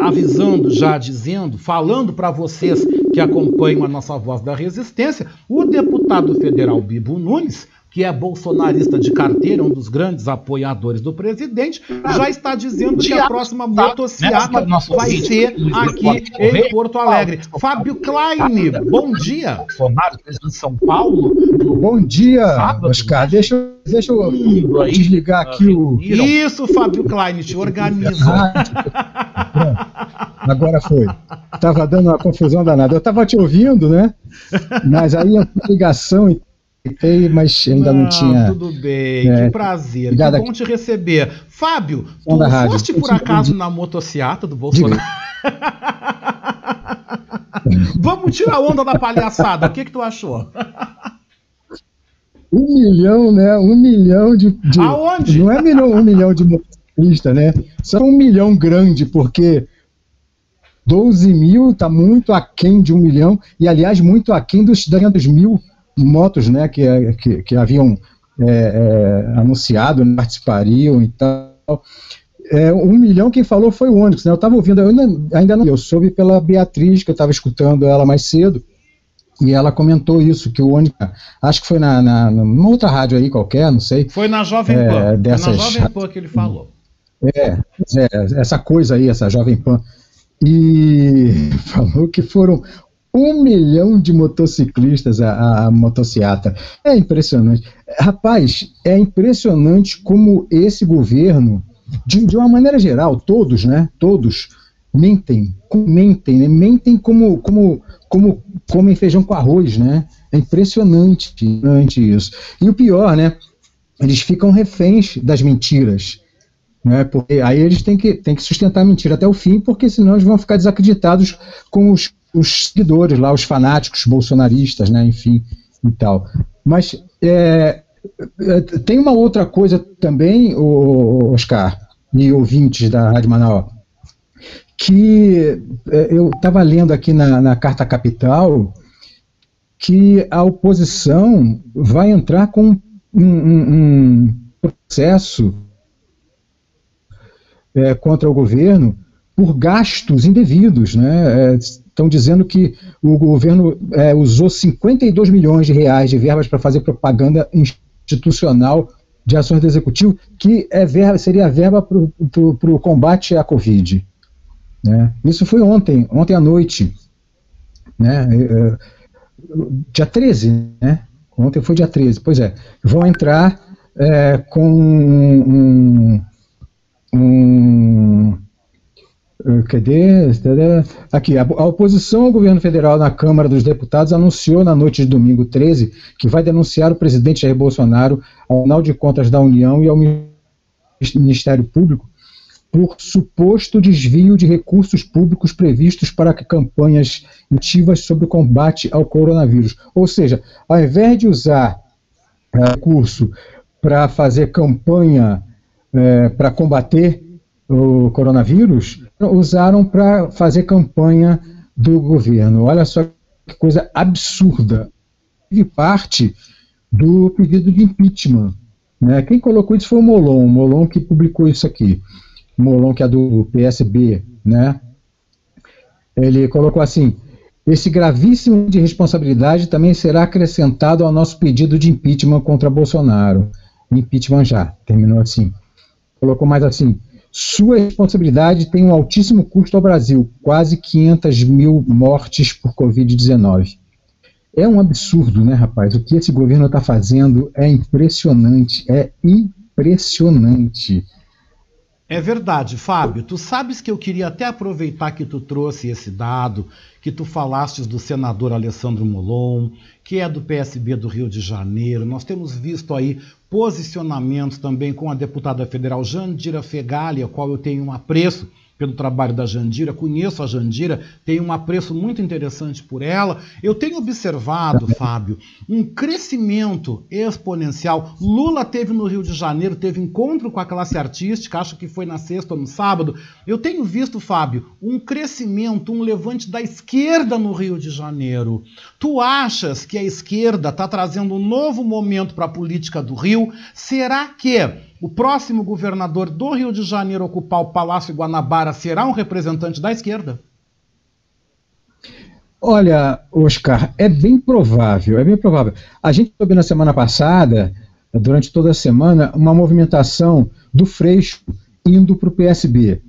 avisando, já dizendo, falando para vocês que acompanham a nossa voz da resistência, o deputado federal Bibo Nunes que é bolsonarista de carteira, um dos grandes apoiadores do presidente, já está dizendo que a próxima motociata vai ser aqui em Porto Alegre. Fábio Klein, bom dia. Bolsonaro, presidente de São Paulo. Bom dia, Oscar. Deixa, deixa eu desligar aqui o. Isso, Fábio Klein, te organiza. Agora foi. Estava dando uma confusão danada. Eu estava te ouvindo, né? Mas aí a ligação Tentei, mas ainda não, não tinha. Tudo bem, é, que prazer. Obrigado. Que bom te receber. Fábio, tu foste por acaso na motociata do Bolsonaro? Vamos tirar a onda da palhaçada. O que, que tu achou? Um milhão, né? Um milhão de. de Aonde? Não é milhão, um milhão de motociclistas, né? Só um milhão grande, porque 12 mil está muito aquém de um milhão, e aliás, muito aquém dos 200 mil motos né, que, que, que haviam é, é, anunciado, né, participariam e tal. É, um milhão quem falou foi o Onyx, né? Eu estava ouvindo, eu ainda, ainda não, eu soube pela Beatriz, que eu estava escutando ela mais cedo, e ela comentou isso, que o Onyx, acho que foi na, na, numa outra rádio aí qualquer, não sei. Foi na Jovem é, Pan, dessas, foi na Jovem Pan que ele falou. É, é, essa coisa aí, essa Jovem Pan. E falou que foram um milhão de motociclistas a, a, motociata. É impressionante. Rapaz, é impressionante como esse governo, de, de uma maneira geral, todos, né? Todos mentem, mentem, né? mentem como, como, como comem feijão com arroz, né? É impressionante, impressionante isso. E o pior, né? Eles ficam reféns das mentiras. Né, porque aí eles têm que, têm que sustentar a mentira até o fim, porque senão eles vão ficar desacreditados com os os seguidores lá, os fanáticos bolsonaristas, né, enfim, e tal. Mas é, é tem uma outra coisa também, Oscar e ouvintes da Rádio Manaus, que é, eu estava lendo aqui na, na Carta Capital que a oposição vai entrar com um, um, um processo é, contra o governo por gastos indevidos. Né? É, estão dizendo que o governo é, usou 52 milhões de reais de verbas para fazer propaganda institucional de ações do executivo, que é verba, seria a verba para o combate à Covid. Né? Isso foi ontem, ontem à noite. Né? É, é, dia 13, né? Ontem foi dia 13. Pois é, vão entrar é, com um, um cadê? Aqui, a, oposição ao governo federal na Câmara dos Deputados anunciou na noite de domingo 13 que vai denunciar o presidente Jair Bolsonaro ao Tribunal de Contas da União e ao Ministério Público por suposto desvio de recursos públicos previstos para campanhas ativas sobre o combate ao coronavírus. Ou seja, ao invés de usar uh, recurso para fazer campanha uh, para combater o coronavírus, usaram para fazer campanha do governo. Olha só que coisa absurda. De parte do pedido de impeachment. Né? Quem colocou isso foi o Molon, o Molon que publicou isso aqui. O Molon, que é do PSB, né? Ele colocou assim: esse gravíssimo de responsabilidade também será acrescentado ao nosso pedido de impeachment contra Bolsonaro. Impeachment já, terminou assim. Colocou mais assim: sua responsabilidade tem um altíssimo custo ao Brasil, quase 500 mil mortes por Covid-19. É um absurdo, né, rapaz? O que esse governo está fazendo é impressionante, é impressionante. É verdade, Fábio. Tu sabes que eu queria até aproveitar que tu trouxe esse dado, que tu falastes do senador Alessandro Molon, que é do PSB do Rio de Janeiro. Nós temos visto aí posicionamentos também com a deputada federal Jandira Fegali, a qual eu tenho um apreço pelo trabalho da Jandira, conheço a Jandira, tenho um apreço muito interessante por ela. Eu tenho observado, Fábio, um crescimento exponencial. Lula teve no Rio de Janeiro, teve encontro com a classe artística, acho que foi na sexta ou no sábado. Eu tenho visto, Fábio, um crescimento, um levante da esquerda no Rio de Janeiro. Tu achas que a esquerda está trazendo um novo momento para a política do Rio? Será que o próximo governador do Rio de Janeiro ocupar o Palácio Guanabara será um representante da esquerda? Olha, Oscar, é bem provável, é bem provável. A gente soube na semana passada, durante toda a semana, uma movimentação do Freixo indo para o PSB.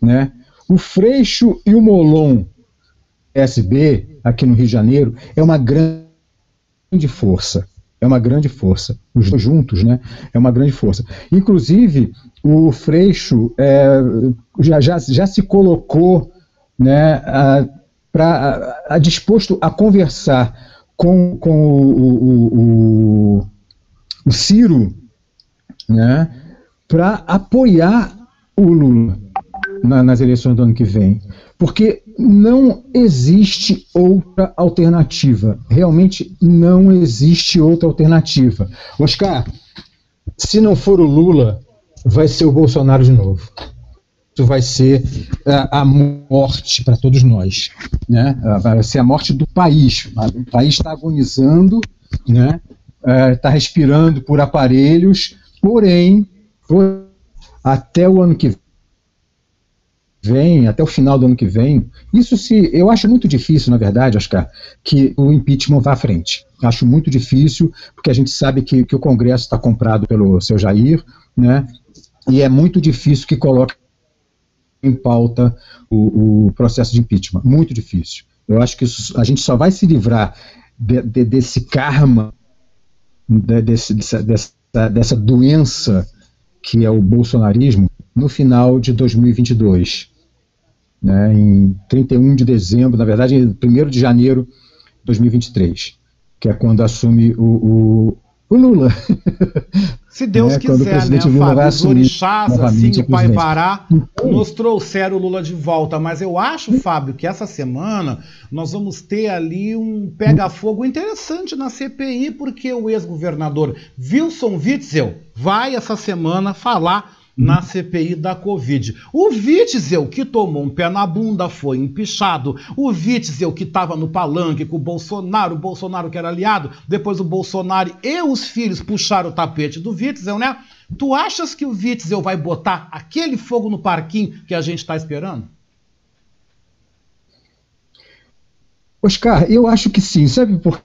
Né? O Freixo e o Molon PSB, aqui no Rio de Janeiro, é uma grande força é uma grande força. Os dois juntos, né? É uma grande força. Inclusive, o Freixo é, já, já, já se colocou né, a, pra, a, a disposto a conversar com, com o, o, o, o Ciro né, para apoiar o Lula na, nas eleições do ano que vem. Porque não existe outra alternativa. Realmente não existe outra alternativa. Oscar, se não for o Lula, vai ser o Bolsonaro de novo. Isso vai ser uh, a morte para todos nós. Né? Uh, vai ser a morte do país. O país está agonizando, está né? uh, respirando por aparelhos, porém, por, até o ano que vem vem, até o final do ano que vem, isso se. Eu acho muito difícil, na verdade, Oscar, que o impeachment vá à frente. Acho muito difícil, porque a gente sabe que, que o Congresso está comprado pelo seu Jair, né? E é muito difícil que coloque em pauta o, o processo de impeachment. Muito difícil. Eu acho que isso, a gente só vai se livrar de, de, desse karma, de, desse, dessa, dessa, dessa doença que é o bolsonarismo, no final de 2022 né, em 31 de dezembro, na verdade, 1 de janeiro de 2023, que é quando assume o, o, o Lula. Se Deus né, quiser, né, Fábio? Os orixás, assim, o Pai então, nos trouxeram o Lula de volta. Mas eu acho, Fábio, que essa semana nós vamos ter ali um pega-fogo interessante na CPI, porque o ex-governador Wilson Witzel vai essa semana falar na CPI da Covid. O Witzel, que tomou um pé na bunda, foi empichado. O Witzel, que estava no palanque com o Bolsonaro, o Bolsonaro que era aliado, depois o Bolsonaro e os filhos puxaram o tapete do Witzel, né? Tu achas que o Witzel vai botar aquele fogo no parquinho que a gente está esperando? Oscar, eu acho que sim, sabe por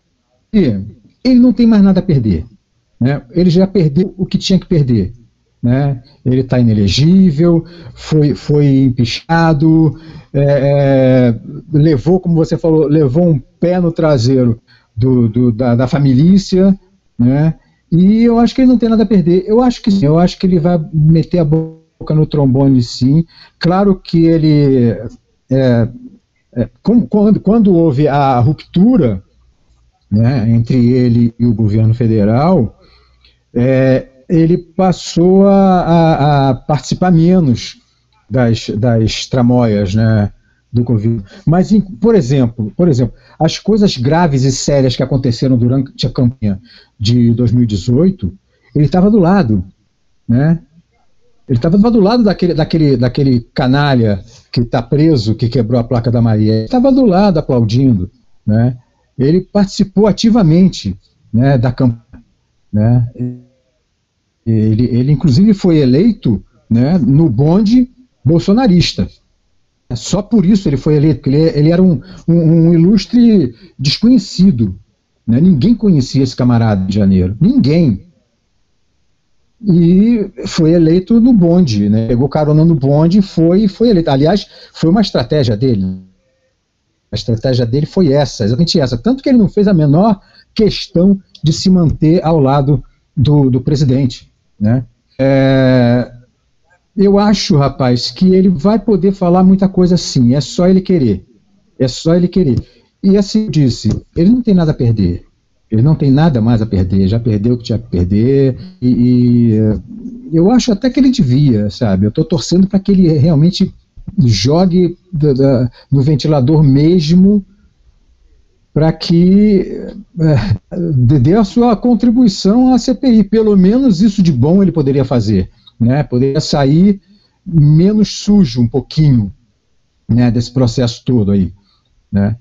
quê? Ele não tem mais nada a perder. Né? Ele já perdeu o que tinha que perder né? Ele está inelegível, foi, foi empichado, é, é, levou, como você falou, levou um pé no traseiro do, do, da, da né? E eu acho que ele não tem nada a perder. Eu acho que sim, eu acho que ele vai meter a boca no trombone, sim. Claro que ele. É, é, quando, quando houve a ruptura né, entre ele e o governo federal, é, ele passou a, a, a, participar menos das, das tramóias, né, do Covid. Mas, por exemplo, por exemplo, as coisas graves e sérias que aconteceram durante a campanha de 2018, ele estava do lado, né? Ele estava do lado daquele, daquele, daquele canalha que está preso, que quebrou a placa da Maria. Ele estava do lado aplaudindo, né? Ele participou ativamente, né, da campanha, né? Ele, ele inclusive foi eleito, né, no bonde bolsonarista. Só por isso ele foi eleito, porque ele, ele era um, um, um ilustre desconhecido. Né? Ninguém conhecia esse camarada de janeiro. Ninguém. E foi eleito no bonde, né? pegou carona no bonde e foi, foi eleito. Aliás, foi uma estratégia dele. A estratégia dele foi essa, exatamente essa. Tanto que ele não fez a menor questão de se manter ao lado do, do presidente. Né? É, eu acho, rapaz, que ele vai poder falar muita coisa sim, é só ele querer. É só ele querer. E assim eu disse, ele não tem nada a perder. Ele não tem nada mais a perder, já perdeu o que tinha que perder. E, e eu acho até que ele devia, sabe? Eu estou torcendo para que ele realmente jogue da, da, no ventilador mesmo para que é, dê a sua contribuição à CPI. Pelo menos isso de bom ele poderia fazer né, poderia sair menos sujo um pouquinho né, desse processo todo aí. Né.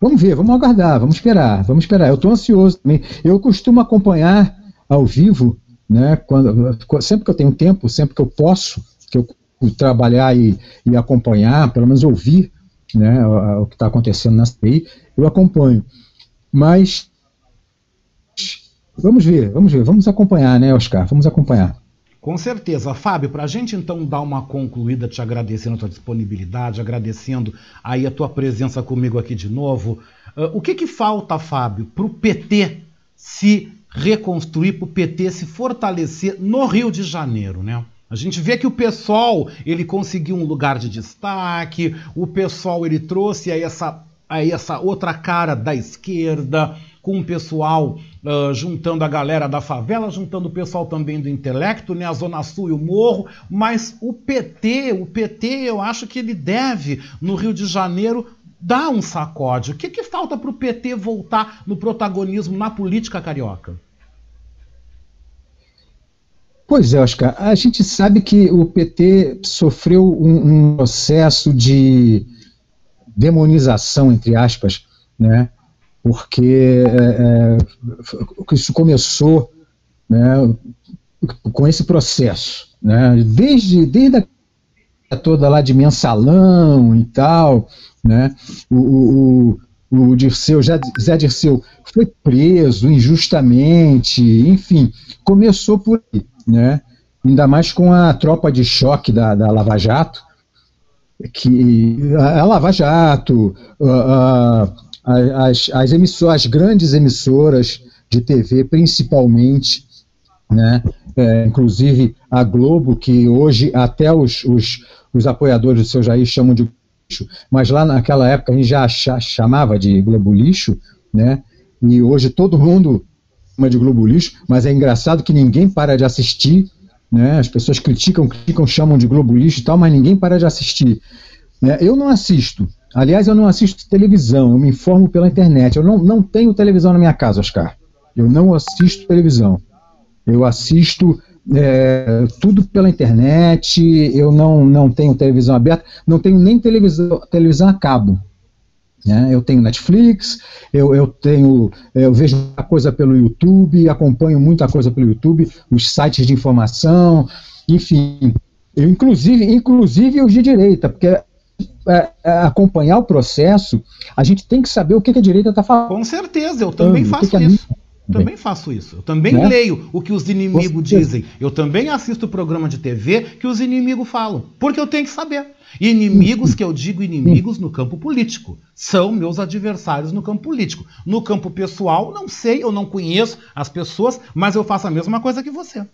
Vamos ver, vamos aguardar, vamos esperar, vamos esperar. Eu estou ansioso também. Eu costumo acompanhar ao vivo, né, quando, sempre que eu tenho tempo, sempre que eu posso, que eu trabalhar e, e acompanhar, pelo menos ouvir né, o, o que está acontecendo na CPI, eu acompanho. Mas vamos ver, vamos ver, vamos acompanhar, né, Oscar? Vamos acompanhar. Com certeza. Fábio, para a gente então dar uma concluída, te agradecendo a tua disponibilidade, agradecendo aí a tua presença comigo aqui de novo, uh, o que, que falta, Fábio, para o PT se reconstruir, para o PT se fortalecer no Rio de Janeiro, né? A gente vê que o pessoal ele conseguiu um lugar de destaque, o pessoal ele trouxe aí essa, aí essa outra cara da esquerda, com o pessoal uh, juntando a galera da favela, juntando o pessoal também do intelecto, né, a Zona Sul e o Morro, mas o PT, o PT, eu acho que ele deve, no Rio de Janeiro, dar um sacode. O que, que falta para o PT voltar no protagonismo na política carioca? Pois é, Oscar. A gente sabe que o PT sofreu um, um processo de demonização, entre aspas, né, porque é, é, isso começou né, com esse processo, né, desde, desde a toda lá de mensalão e tal, né, o, o, o Dirceu, Zé Dirceu foi preso injustamente, enfim, começou por aí, né, ainda mais com a tropa de choque da, da Lava Jato, que a, Lava Jato, a, as, as, emissoras, as grandes emissoras de TV, principalmente, né, é, inclusive a Globo, que hoje até os, os, os apoiadores do seu Jair chamam de lixo, mas lá naquela época a gente já chamava de Globo Lixo, né, e hoje todo mundo chama de Globo Lixo, mas é engraçado que ninguém para de assistir, né, as pessoas criticam, criticam, chamam de Globo Lixo e tal, mas ninguém para de assistir. Né, eu não assisto, Aliás, eu não assisto televisão, eu me informo pela internet. Eu não, não tenho televisão na minha casa, Oscar. Eu não assisto televisão. Eu assisto é, tudo pela internet, eu não, não tenho televisão aberta, não tenho nem televisão, televisão a cabo. Né? Eu tenho Netflix, eu, eu tenho, eu vejo muita coisa pelo YouTube, acompanho muita coisa pelo YouTube, os sites de informação, enfim. Eu, inclusive, inclusive os de direita, porque é, é, acompanhar o processo, a gente tem que saber o que, que a direita está falando. Com certeza, eu também faço que que isso. Também faço isso. Eu também né? leio o que os inimigos dizem. Eu também assisto o programa de TV que os inimigos falam. Porque eu tenho que saber. Inimigos que eu digo inimigos no campo político. São meus adversários no campo político. No campo pessoal, não sei, eu não conheço as pessoas, mas eu faço a mesma coisa que você.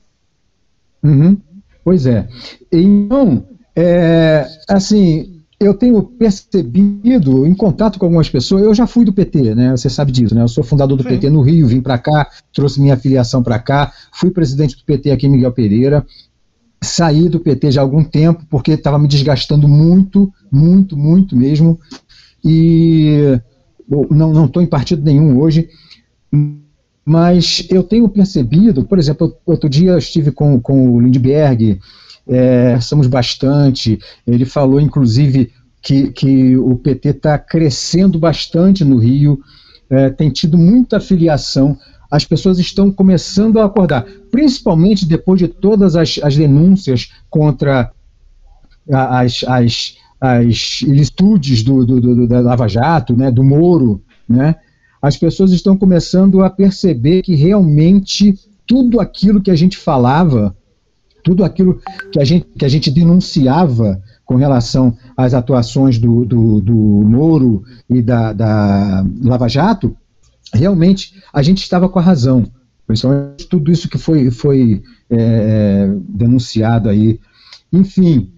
Uhum. Pois é. Então, é, assim, eu tenho percebido, em contato com algumas pessoas, eu já fui do PT, né? Você sabe disso, né? Eu sou fundador do Sim. PT no Rio, vim para cá, trouxe minha filiação para cá, fui presidente do PT aqui em Miguel Pereira, saí do PT já há algum tempo, porque estava me desgastando muito, muito, muito mesmo, e não estou em partido nenhum hoje, mas eu tenho percebido, por exemplo, outro dia eu estive com, com o Lindbergh, é, somos bastante. Ele falou, inclusive, que, que o PT está crescendo bastante no Rio, é, tem tido muita filiação. As pessoas estão começando a acordar, principalmente depois de todas as, as denúncias contra as, as, as ilicitudes do, do, do, da Lava Jato, né, do Moro, né, as pessoas estão começando a perceber que realmente tudo aquilo que a gente falava tudo aquilo que a gente, que a gente denunciava com relação às atuações do, do, do Moro e da, da Lava Jato, realmente a gente estava com a razão. Principalmente tudo isso que foi, foi é, denunciado aí. Enfim,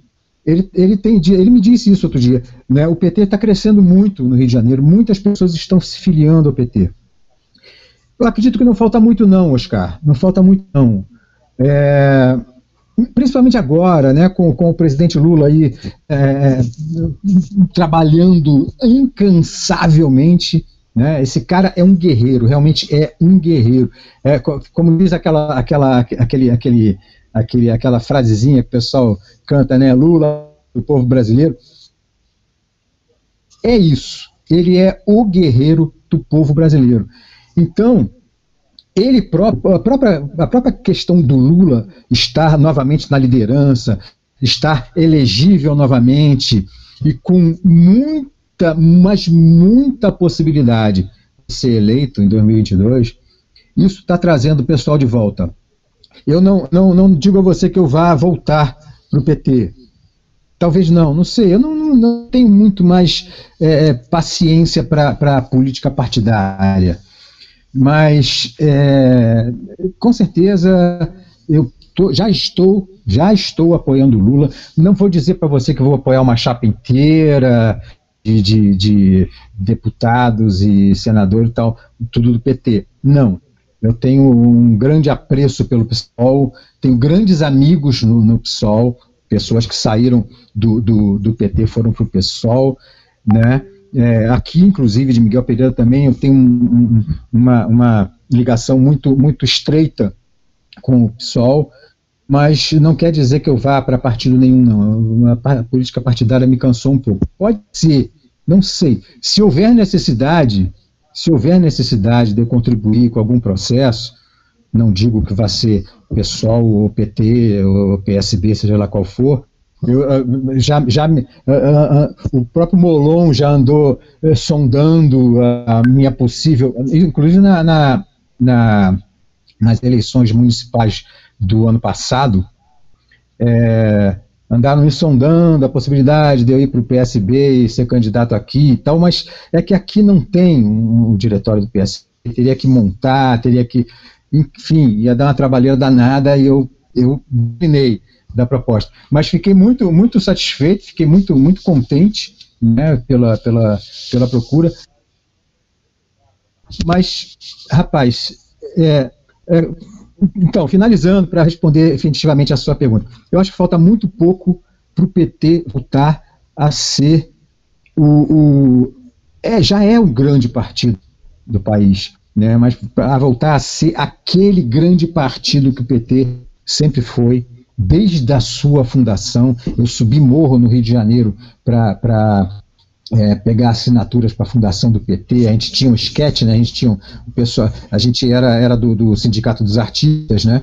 ele, ele, tem, ele me disse isso outro dia. Né, o PT está crescendo muito no Rio de Janeiro, muitas pessoas estão se filiando ao PT. Eu acredito que não falta muito, não, Oscar. Não falta muito, não. É, principalmente agora, né, com, com o presidente Lula aí é, trabalhando incansavelmente, né, esse cara é um guerreiro, realmente é um guerreiro. É, como diz aquela, aquela, aquele, aquele, aquele, aquela frasezinha que o pessoal canta, né, Lula, o povo brasileiro. É isso. Ele é o guerreiro do povo brasileiro. Então, ele próprio, a própria, a própria questão do Lula estar novamente na liderança, estar elegível novamente e com muita, mas muita possibilidade de ser eleito em 2022, isso está trazendo o pessoal de volta. Eu não, não, não digo a você que eu vá voltar para o PT. Talvez não, não sei. Eu não, não, não tenho muito mais é, paciência para a política partidária mas é, com certeza eu tô, já estou já estou apoiando Lula. Não vou dizer para você que vou apoiar uma chapa inteira de, de, de, deputados e senadores e tal, tudo do PT. Não. Eu tenho um grande apreço pelo PSOL, tenho grandes amigos no, no PSOL, pessoas que saíram do, do, do PT foram para o PSOL, né? É, aqui, inclusive, de Miguel Pereira também, eu tenho um, uma, uma, ligação muito, muito estreita com o PSOL, mas não quer dizer que eu vá para partido nenhum, não. A política partidária me cansou um pouco. Pode ser, não sei. Se houver necessidade, se houver necessidade de eu contribuir com algum processo, não digo que vai ser PSOL ou PT ou PSB, seja lá qual for, eu, ah, já, já, uh, uh, o próprio Molon já andou uh, sondando a minha possível, inclusive na, na, na, nas eleições municipais do ano passado, é, andaram me sondando a possibilidade de eu ir para o PSB e ser candidato aqui e tal, mas é que aqui não tem um, um diretório do PSB, teria que montar, teria que, enfim, ia dar uma trabalheira danada e eu, eu terminei da proposta. Mas fiquei muito, muito satisfeito, fiquei muito, muito contente né, pela, pela, pela procura. Mas, rapaz, é, é, então, finalizando, para responder efetivamente a sua pergunta, eu acho que falta muito pouco para o PT voltar a ser o, o, é, já é um grande partido do país, né, mas a voltar a ser aquele grande partido que o PT sempre foi desde a sua fundação. Eu subi morro no Rio de Janeiro para é, pegar assinaturas para a fundação do PT. A gente tinha um esquete, né? A gente tinha um, pessoal, a gente era, era do, do sindicato dos artistas, né?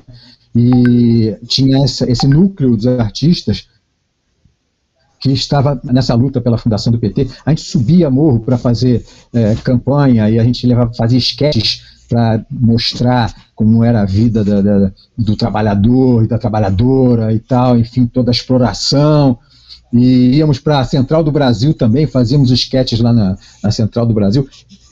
E tinha essa, esse núcleo dos artistas que estava nessa luta pela fundação do PT, a gente subia morro para fazer é, campanha e a gente levava, fazia esquetes para mostrar como era a vida da, da, do trabalhador e da trabalhadora e tal, enfim, toda a exploração. E íamos para a Central do Brasil também, fazíamos esquetes lá na, na Central do Brasil.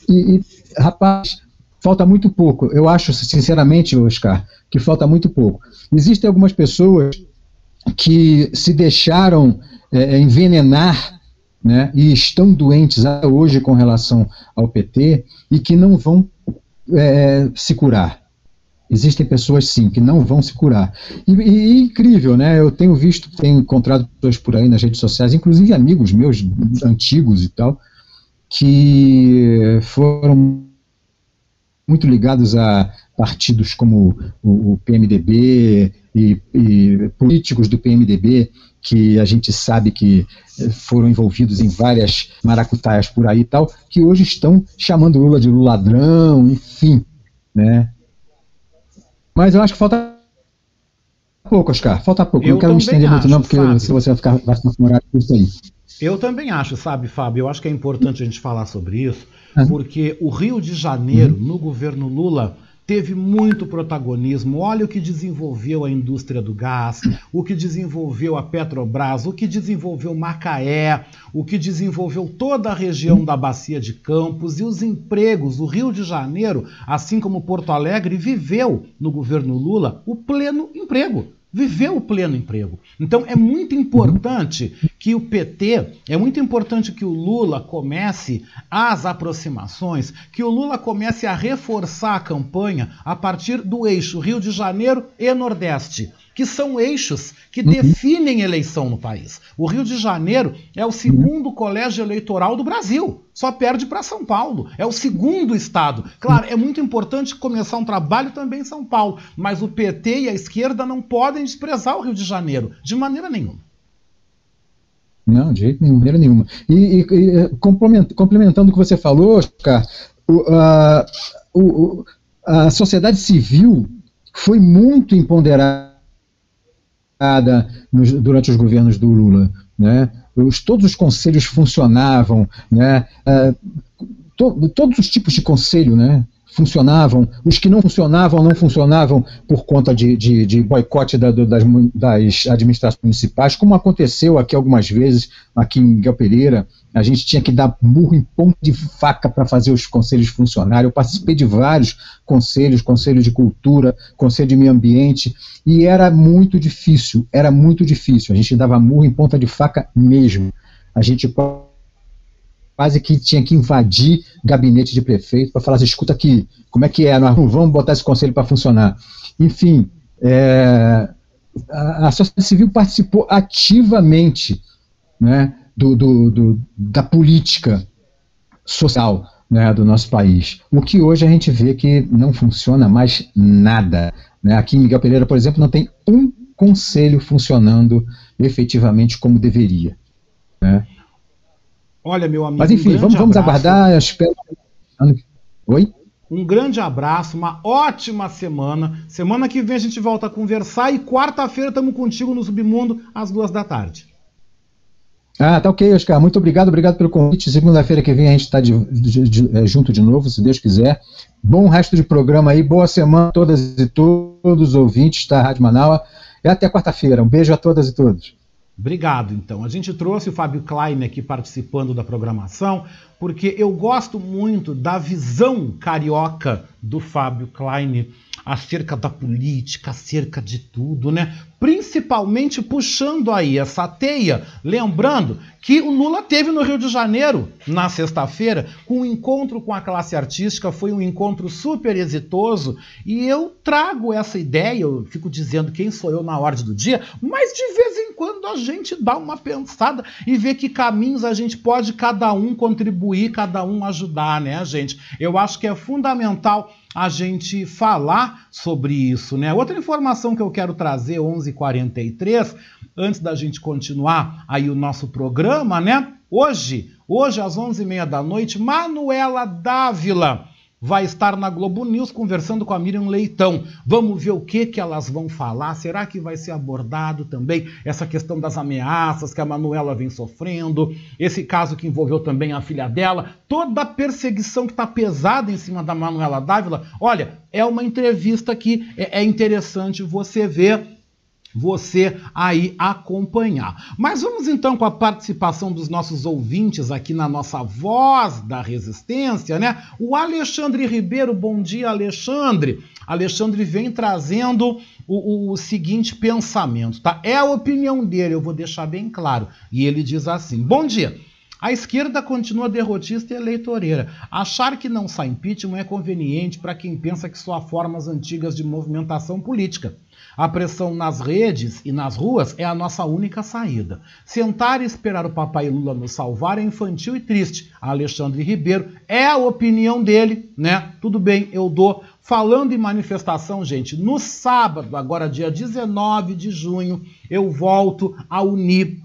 E, e, rapaz, falta muito pouco. Eu acho, sinceramente, Oscar, que falta muito pouco. Existem algumas pessoas que se deixaram é, é, envenenar né, e estão doentes hoje com relação ao PT e que não vão é, se curar. Existem pessoas, sim, que não vão se curar. E, e, incrível, né? Eu tenho visto, tenho encontrado pessoas por aí nas redes sociais, inclusive amigos meus antigos e tal, que foram muito ligados a partidos como o, o PMDB e, e, políticos do PMDB que a gente sabe que foram envolvidos em várias maracutaias por aí e tal, que hoje estão chamando Lula de ladrão, enfim, né? Mas eu acho que falta pouco, Oscar, falta pouco. Eu não quero me estender muito não, porque sabe? se você vai ficar bastante demorado por isso aí. Eu também acho, sabe, Fábio? Eu acho que é importante a gente falar sobre isso, uhum. porque o Rio de Janeiro, no governo Lula, teve muito protagonismo. Olha o que desenvolveu a indústria do gás, o que desenvolveu a Petrobras, o que desenvolveu Macaé, o que desenvolveu toda a região da Bacia de Campos e os empregos. O Rio de Janeiro, assim como Porto Alegre, viveu no governo Lula o pleno emprego viver o pleno emprego. Então é muito importante que o PT, é muito importante que o Lula comece as aproximações, que o Lula comece a reforçar a campanha a partir do eixo Rio de Janeiro e Nordeste que são eixos que uhum. definem eleição no país. O Rio de Janeiro é o segundo colégio eleitoral do Brasil, só perde para São Paulo. É o segundo estado. Claro, é muito importante começar um trabalho também em São Paulo, mas o PT e a esquerda não podem desprezar o Rio de Janeiro, de maneira nenhuma. Não, de jeito nenhum, maneira nenhuma. E, e, e complementando o que você falou, Oscar, o, a, o, a sociedade civil foi muito empoderada nos, durante os governos do Lula. Né? Os, todos os conselhos funcionavam, né? Uh, to, todos os tipos de conselho né? funcionavam, os que não funcionavam, não funcionavam por conta de, de, de boicote da, das, das, administrações municipais, como aconteceu aqui algumas vezes, aqui em Miguel Pereira, a gente tinha que dar burro em ponto de faca para fazer os conselhos funcionarem. Eu participei de vários conselhos, conselho de cultura, conselho de meio ambiente, e era muito difícil, era muito difícil. A gente dava murro em ponta de faca mesmo. A gente quase que tinha que invadir gabinete de prefeito para falar assim, escuta aqui, como é que é, nós vamos botar esse conselho para funcionar. Enfim, é, a, a, sociedade civil participou ativamente né, do, do, do, da política social né, do nosso país. O que hoje a gente vê que não funciona mais nada. Né? Aqui em Miguel Pereira, por exemplo, não tem um conselho funcionando efetivamente como deveria. Né? Olha, meu amigo. Mas enfim, um vamos, vamos aguardar. Espero... Oi? Um grande abraço, uma ótima semana. Semana que vem a gente volta a conversar e quarta-feira estamos contigo no Submundo às duas da tarde. Ah, tá ok, Oscar. Muito obrigado, obrigado pelo convite. Segunda-feira que vem a gente está é, junto de novo, se Deus quiser. Bom resto de programa aí, boa semana a todas e todos os ouvintes da Rádio Manaus. E até quarta-feira. Um beijo a todas e todos. Obrigado, então. A gente trouxe o Fábio Klein aqui participando da programação, porque eu gosto muito da visão carioca do Fábio Klein acerca da política, acerca de tudo, né? Principalmente puxando aí essa teia, lembrando que o Lula teve no Rio de Janeiro na sexta-feira com um encontro com a classe artística, foi um encontro super exitoso e eu trago essa ideia, eu fico dizendo quem sou eu na ordem do dia, mas de vez em quando a gente dá uma pensada e vê que caminhos a gente pode cada um contribuir, cada um ajudar, né, gente? Eu acho que é fundamental a gente falar sobre isso, né? Outra informação que eu quero trazer, 11:43, antes da gente continuar aí o nosso programa, né? Hoje, hoje às 11h30 da noite, Manuela Dávila vai estar na Globo News conversando com a Miriam Leitão. Vamos ver o que, que elas vão falar. Será que vai ser abordado também essa questão das ameaças que a Manuela vem sofrendo? Esse caso que envolveu também a filha dela, toda a perseguição que está pesada em cima da Manuela Dávila. Olha, é uma entrevista que é, é interessante você ver você aí acompanhar. Mas vamos então com a participação dos nossos ouvintes aqui na nossa voz da resistência, né? O Alexandre Ribeiro, bom dia, Alexandre. Alexandre vem trazendo o, o, seguinte pensamento, tá? É a opinião dele, eu vou deixar bem claro. E ele diz assim: Bom dia. A esquerda continua derrotista e eleitoreira. Achar que não sai impeachment é conveniente para quem pensa que só há formas antigas de movimentação política. A pressão nas redes e nas ruas é a nossa única saída. Sentar e esperar o papai Lula nos salvar é infantil e triste. Alexandre Ribeiro é a opinião dele, né? Tudo bem, eu dou. Falando em manifestação, gente, no sábado, agora dia 19 de junho, eu volto a unir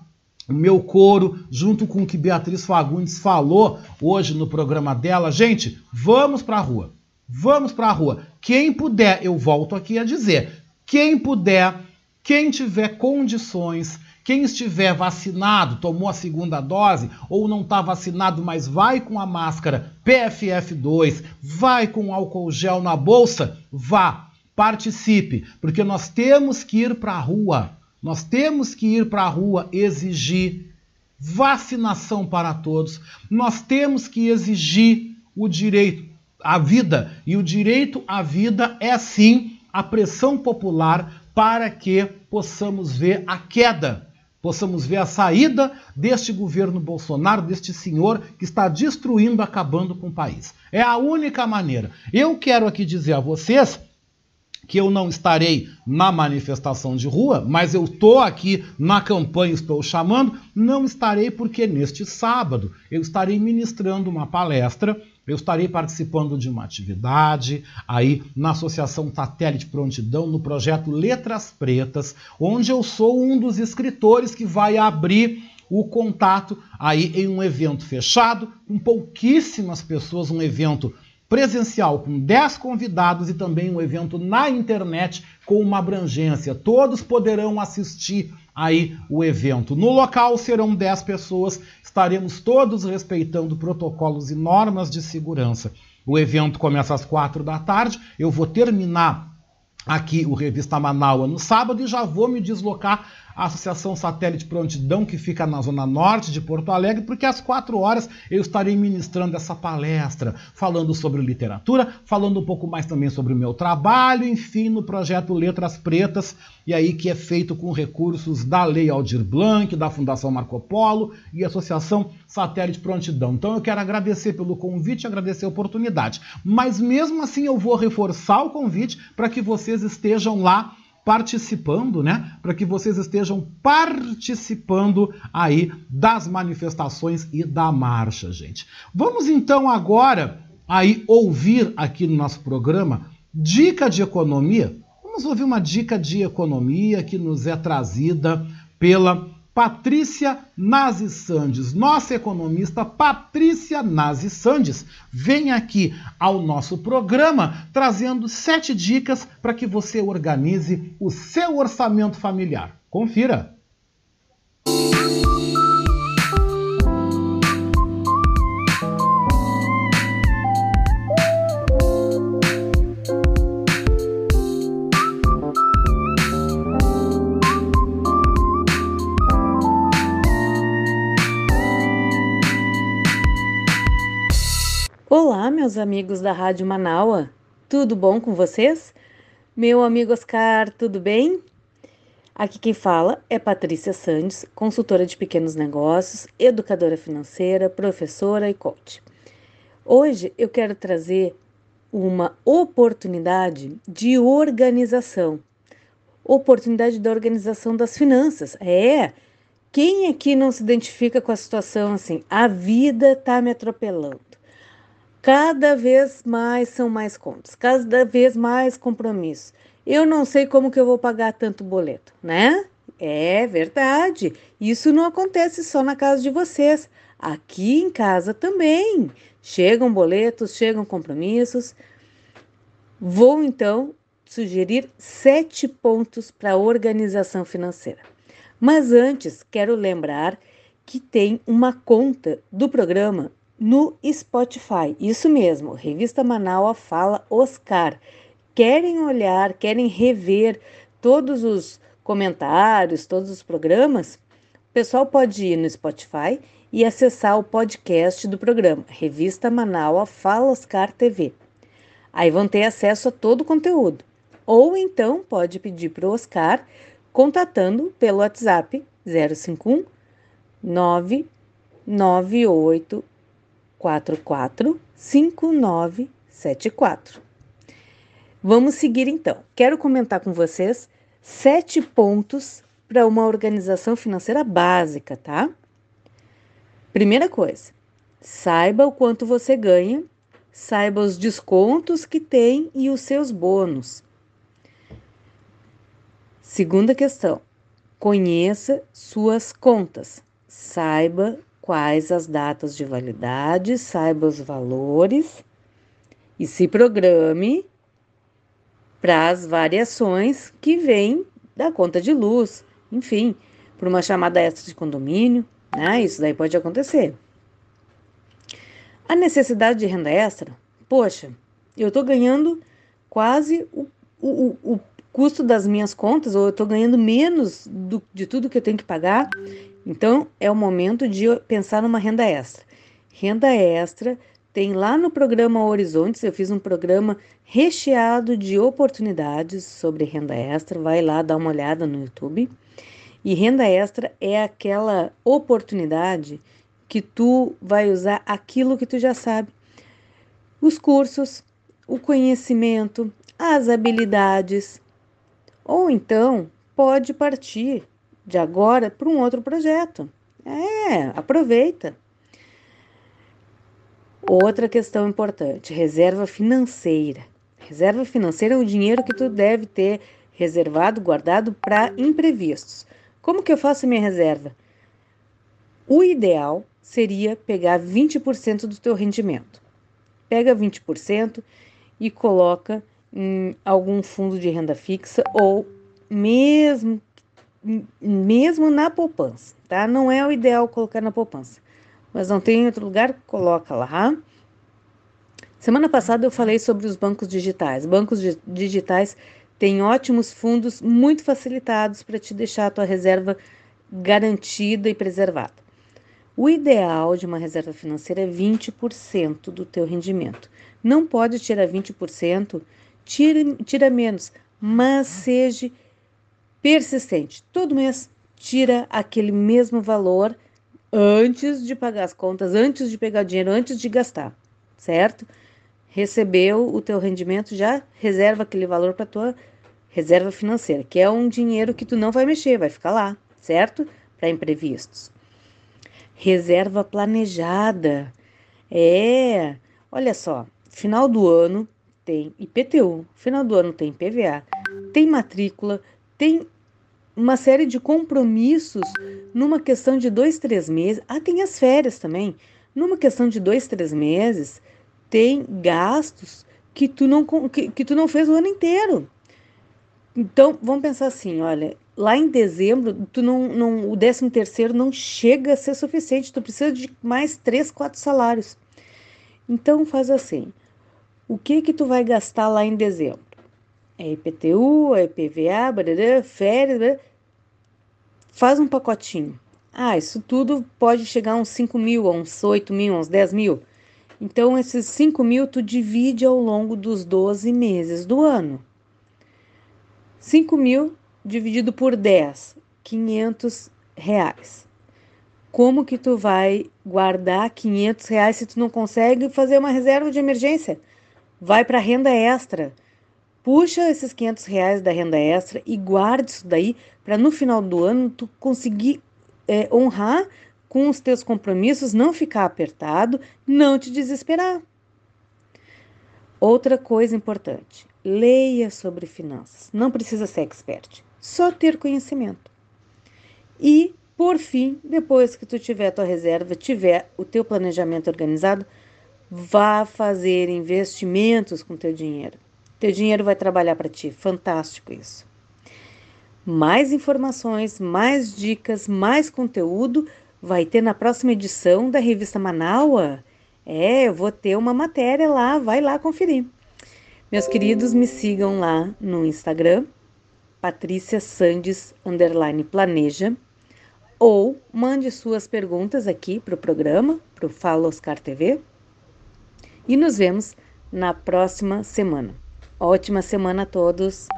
o meu coro, junto com o que Beatriz Fagundes falou hoje no programa dela. Gente, vamos para a rua. Vamos para a rua. Quem puder, eu volto aqui a dizer, quem puder, quem tiver condições, quem estiver vacinado, tomou a segunda dose ou não está vacinado, mas vai com a máscara PFF2, vai com álcool gel na bolsa, vá, participe, porque nós temos que ir para a rua. Nós temos que ir para a rua exigir vacinação para todos. Nós temos que exigir o direito à vida. E o direito à vida é sim a pressão popular para que possamos ver a queda, possamos ver a saída deste governo Bolsonaro, deste senhor que está destruindo, acabando com o país. É a única maneira. Eu quero aqui dizer a vocês que eu não estarei na manifestação de rua, mas eu estou aqui na campanha, estou chamando, não estarei porque neste sábado eu estarei ministrando uma palestra eu estarei participando de uma atividade aí na Associação Satélite Prontidão, no projeto Letras Pretas, onde eu sou um dos escritores que vai abrir o contato aí em um evento fechado, com pouquíssimas pessoas, um evento presencial com 10 convidados e também um evento na internet com uma abrangência. Todos poderão assistir aí o evento. No local serão 10 pessoas, estaremos todos respeitando protocolos e normas de segurança. O evento começa às 4 da tarde, eu vou terminar aqui o Revista Manaua no sábado e já vou me deslocar a Associação Satélite Prontidão, que fica na zona norte de Porto Alegre, porque às quatro horas eu estarei ministrando essa palestra, falando sobre literatura, falando um pouco mais também sobre o meu trabalho, enfim, no projeto Letras Pretas, e aí que é feito com recursos da Lei Aldir Blanc, da Fundação Marco Polo e Associação Satélite Prontidão. Então eu quero agradecer pelo convite, agradecer a oportunidade. Mas mesmo assim eu vou reforçar o convite para que vocês estejam lá participando, né? Para que vocês estejam participando aí das manifestações e da marcha, gente. Vamos então agora aí ouvir aqui no nosso programa dica de economia. Vamos ouvir uma dica de economia que nos é trazida pela Patrícia Nazi Sandes, nossa economista Patrícia Nazi Sandes, vem aqui ao nosso programa trazendo sete dicas para que você organize o seu orçamento familiar. Confira! Olá, amigos da Rádio Manaua. Tudo bom com vocês? Meu amigo Oscar, tudo bem? Aqui quem fala é Patrícia Sandes, consultora de pequenos negócios, educadora financeira, professora e coach. Hoje eu quero trazer uma oportunidade de organização. Oportunidade da organização das finanças. É, quem aqui não se identifica com a situação assim? A vida está me atropelando. Cada vez mais são mais contas, cada vez mais compromissos. Eu não sei como que eu vou pagar tanto boleto, né? É verdade. Isso não acontece só na casa de vocês. Aqui em casa também chegam boletos, chegam compromissos. Vou então sugerir sete pontos para organização financeira. Mas antes, quero lembrar que tem uma conta do programa no Spotify. Isso mesmo, Revista Manaus Fala Oscar. Querem olhar, querem rever todos os comentários, todos os programas? O pessoal pode ir no Spotify e acessar o podcast do programa Revista Manaus Fala Oscar TV. Aí vão ter acesso a todo o conteúdo. Ou então pode pedir para o Oscar contatando pelo WhatsApp 051 998 44 5974. Vamos seguir então. Quero comentar com vocês sete pontos para uma organização financeira básica, tá? Primeira coisa, saiba o quanto você ganha, saiba os descontos que tem e os seus bônus. Segunda questão, conheça suas contas, saiba quais as datas de validade, saiba os valores e se programe para as variações que vêm da conta de luz, enfim, por uma chamada extra de condomínio, né? Isso daí pode acontecer. A necessidade de renda extra, poxa, eu estou ganhando quase o, o, o, custo das minhas contas, ou eu estou ganhando menos do, de tudo que eu tenho que pagar, então, é o momento de pensar numa renda extra. Renda extra tem lá no programa Horizontes, eu fiz um programa recheado de oportunidades sobre renda extra, vai lá dar uma olhada no YouTube. E renda extra é aquela oportunidade que tu vai usar aquilo que tu já sabe. Os cursos, o conhecimento, as habilidades. Ou então pode partir de agora para um outro projeto. É, aproveita. Outra questão importante: reserva financeira. Reserva financeira é o dinheiro que tu deve ter reservado, guardado para imprevistos. Como que eu faço minha reserva? O ideal seria pegar 20% do teu rendimento. Pega 20% e coloca em algum fundo de renda fixa ou mesmo mesmo na poupança, tá? Não é o ideal colocar na poupança, mas não tem outro lugar, coloca lá. Semana passada eu falei sobre os bancos digitais. Bancos digitais têm ótimos fundos muito facilitados para te deixar a tua reserva garantida e preservada. O ideal de uma reserva financeira é 20% do teu rendimento. Não pode tirar 20%, tira, tira menos, mas seja persistente. Todo mês tira aquele mesmo valor antes de pagar as contas, antes de pegar dinheiro, antes de gastar, certo? Recebeu o teu rendimento, já reserva aquele valor para tua reserva financeira, que é um dinheiro que tu não vai mexer, vai ficar lá, certo? Para imprevistos. Reserva planejada. É, olha só, final do ano tem IPTU, final do ano tem PVA, tem matrícula, tem uma série de compromissos numa questão de dois, três meses. Ah, tem as férias também. Numa questão de dois, três meses, tem gastos que tu não, que, que tu não fez o ano inteiro. Então, vamos pensar assim, olha, lá em dezembro, tu não, não, o décimo terceiro não chega a ser suficiente, tu precisa de mais três, quatro salários. Então, faz assim, o que que tu vai gastar lá em dezembro? É IPTU, é IPVA, barará, férias, barará. faz um pacotinho. Ah, isso tudo pode chegar a uns 5 mil, a uns 8 mil, a uns 10 mil. Então, esses 5 mil tu divide ao longo dos 12 meses do ano. 5 mil dividido por 10, 500 reais. Como que tu vai guardar 500 reais se tu não consegue fazer uma reserva de emergência? Vai para renda extra puxa esses 500 reais da renda extra e guarde isso daí para no final do ano tu conseguir é, honrar com os teus compromissos, não ficar apertado, não te desesperar. Outra coisa importante, leia sobre finanças. Não precisa ser expert, só ter conhecimento. E Por fim, depois que tu tiver tua reserva, tiver o teu planejamento organizado, vá fazer investimentos com teu dinheiro. Teu dinheiro vai trabalhar para ti. Fantástico isso. Mais informações, mais dicas, mais conteúdo vai ter na próxima edição da revista Manaua. É, eu vou ter uma matéria lá, vai lá conferir. Meus queridos, me sigam lá no Instagram, Patrícia Sandes planeja, ou mande suas perguntas aqui para o programa, para o Fala Oscar TV. E nos vemos na próxima semana. Ótima semana a todos.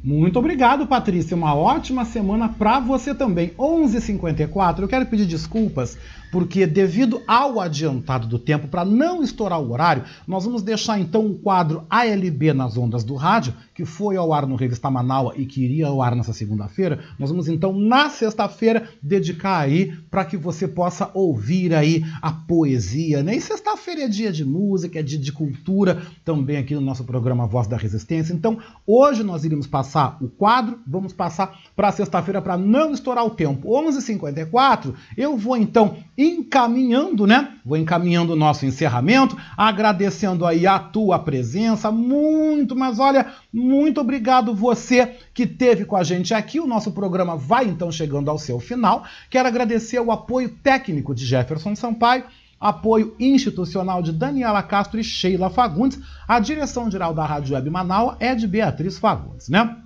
Muito obrigado, Patrícia. Uma ótima semana para você também. 11:54. Eu quero pedir desculpas porque devido ao adiantado do tempo, para não estourar o horário, nós vamos deixar então o quadro ALB nas ondas do rádio, que foi ao ar no Revista Manaua e que iria ao ar nessa segunda-feira. Nós vamos então na sexta-feira dedicar aí para que você possa ouvir aí a poesia, né? E sexta-feira é dia de música, é dia de cultura também aqui no nosso programa Voz da Resistência. Então, hoje nós iremos passar o quadro, vamos passar para sexta-feira para não estourar o tempo. 11:54. Eu vou então encaminhando, né? Vou encaminhando o nosso encerramento, agradecendo aí a tua presença, muito, mas olha, muito obrigado você que teve com a gente aqui. O nosso programa vai então chegando ao seu final. Quero agradecer o apoio técnico de Jefferson Sampaio, apoio institucional de Daniela Castro e Sheila Fagundes. A direção geral da Rádio Web Manaus é de Beatriz Fagundes, né?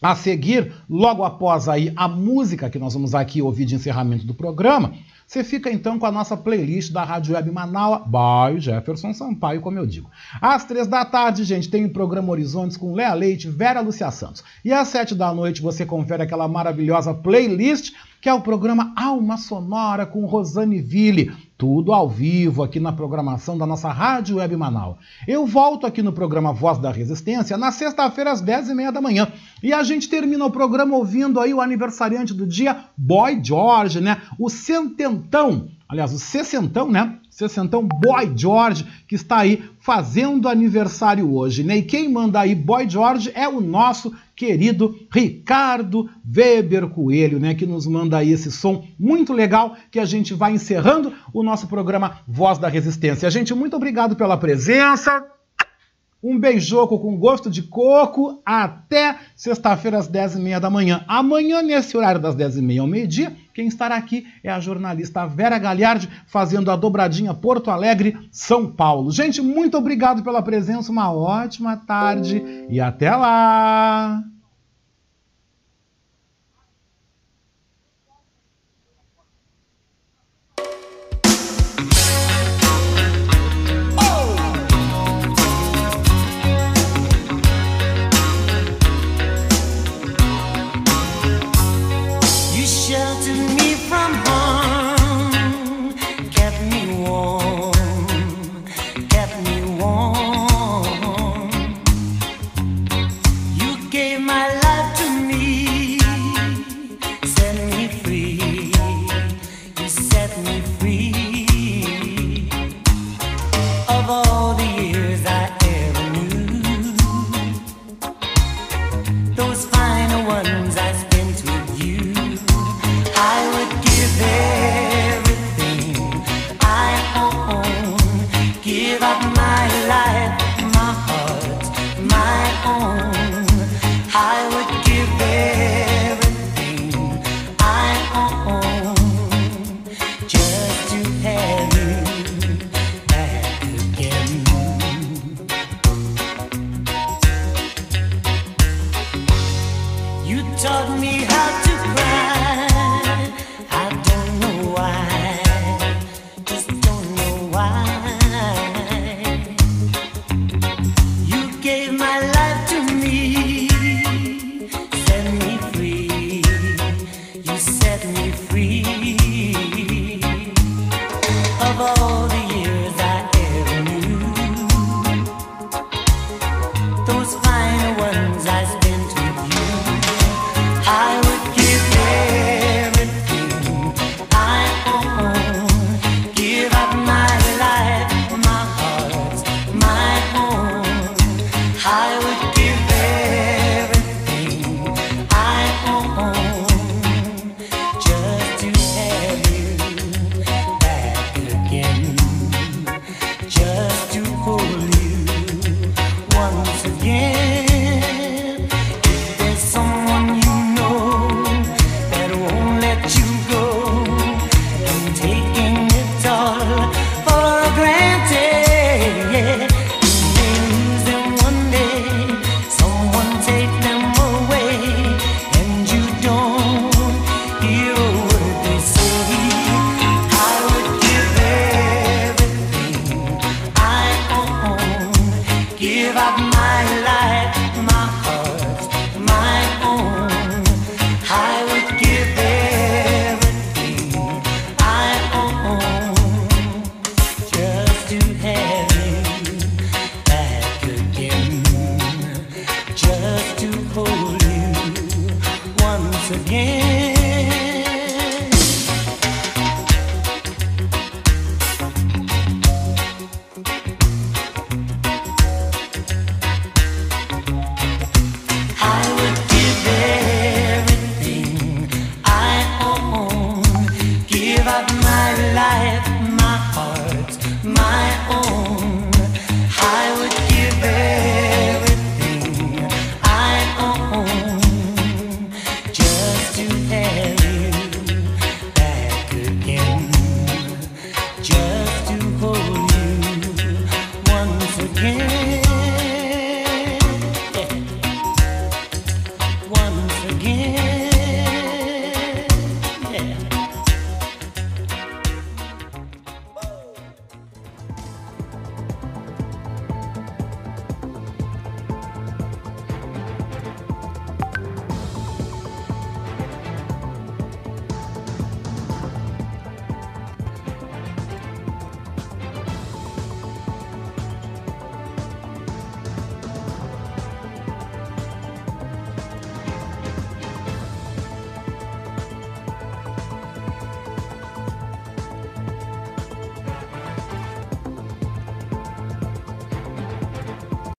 A seguir, logo após aí a música que nós vamos aqui ouvir de encerramento do programa, você fica então com a nossa playlist da Rádio Web Manaus, by Jefferson Sampaio, como eu digo. Às três da tarde, gente, tem o programa Horizontes com Léa Leite, Vera Lúcia Santos. E às sete da noite você confere aquela maravilhosa playlist que é o programa Alma Sonora com Rosane Ville. Tudo ao vivo aqui na programação da nossa Rádio Web Manaus. Eu volto aqui no programa Voz da Resistência na sexta-feira às 10h30 da manhã. E a gente termina o programa ouvindo aí o aniversariante do dia, Boy George, né? O cententão, aliás, o sessentão, né? Sessentão Boy George, que está aí fazendo aniversário hoje, né? E quem manda aí Boy George é o nosso querido Ricardo Weber Coelho, né, que nos manda aí esse som muito legal que a gente vai encerrando o nosso programa Voz da Resistência. Gente, muito obrigado pela presença. Um beijoco com gosto de coco. Até sexta-feira às 10h30 da manhã. Amanhã, nesse horário das 10h30 ao meio-dia, quem estará aqui é a jornalista Vera Galhardi, fazendo a dobradinha Porto Alegre, São Paulo. Gente, muito obrigado pela presença. Uma ótima tarde e até lá!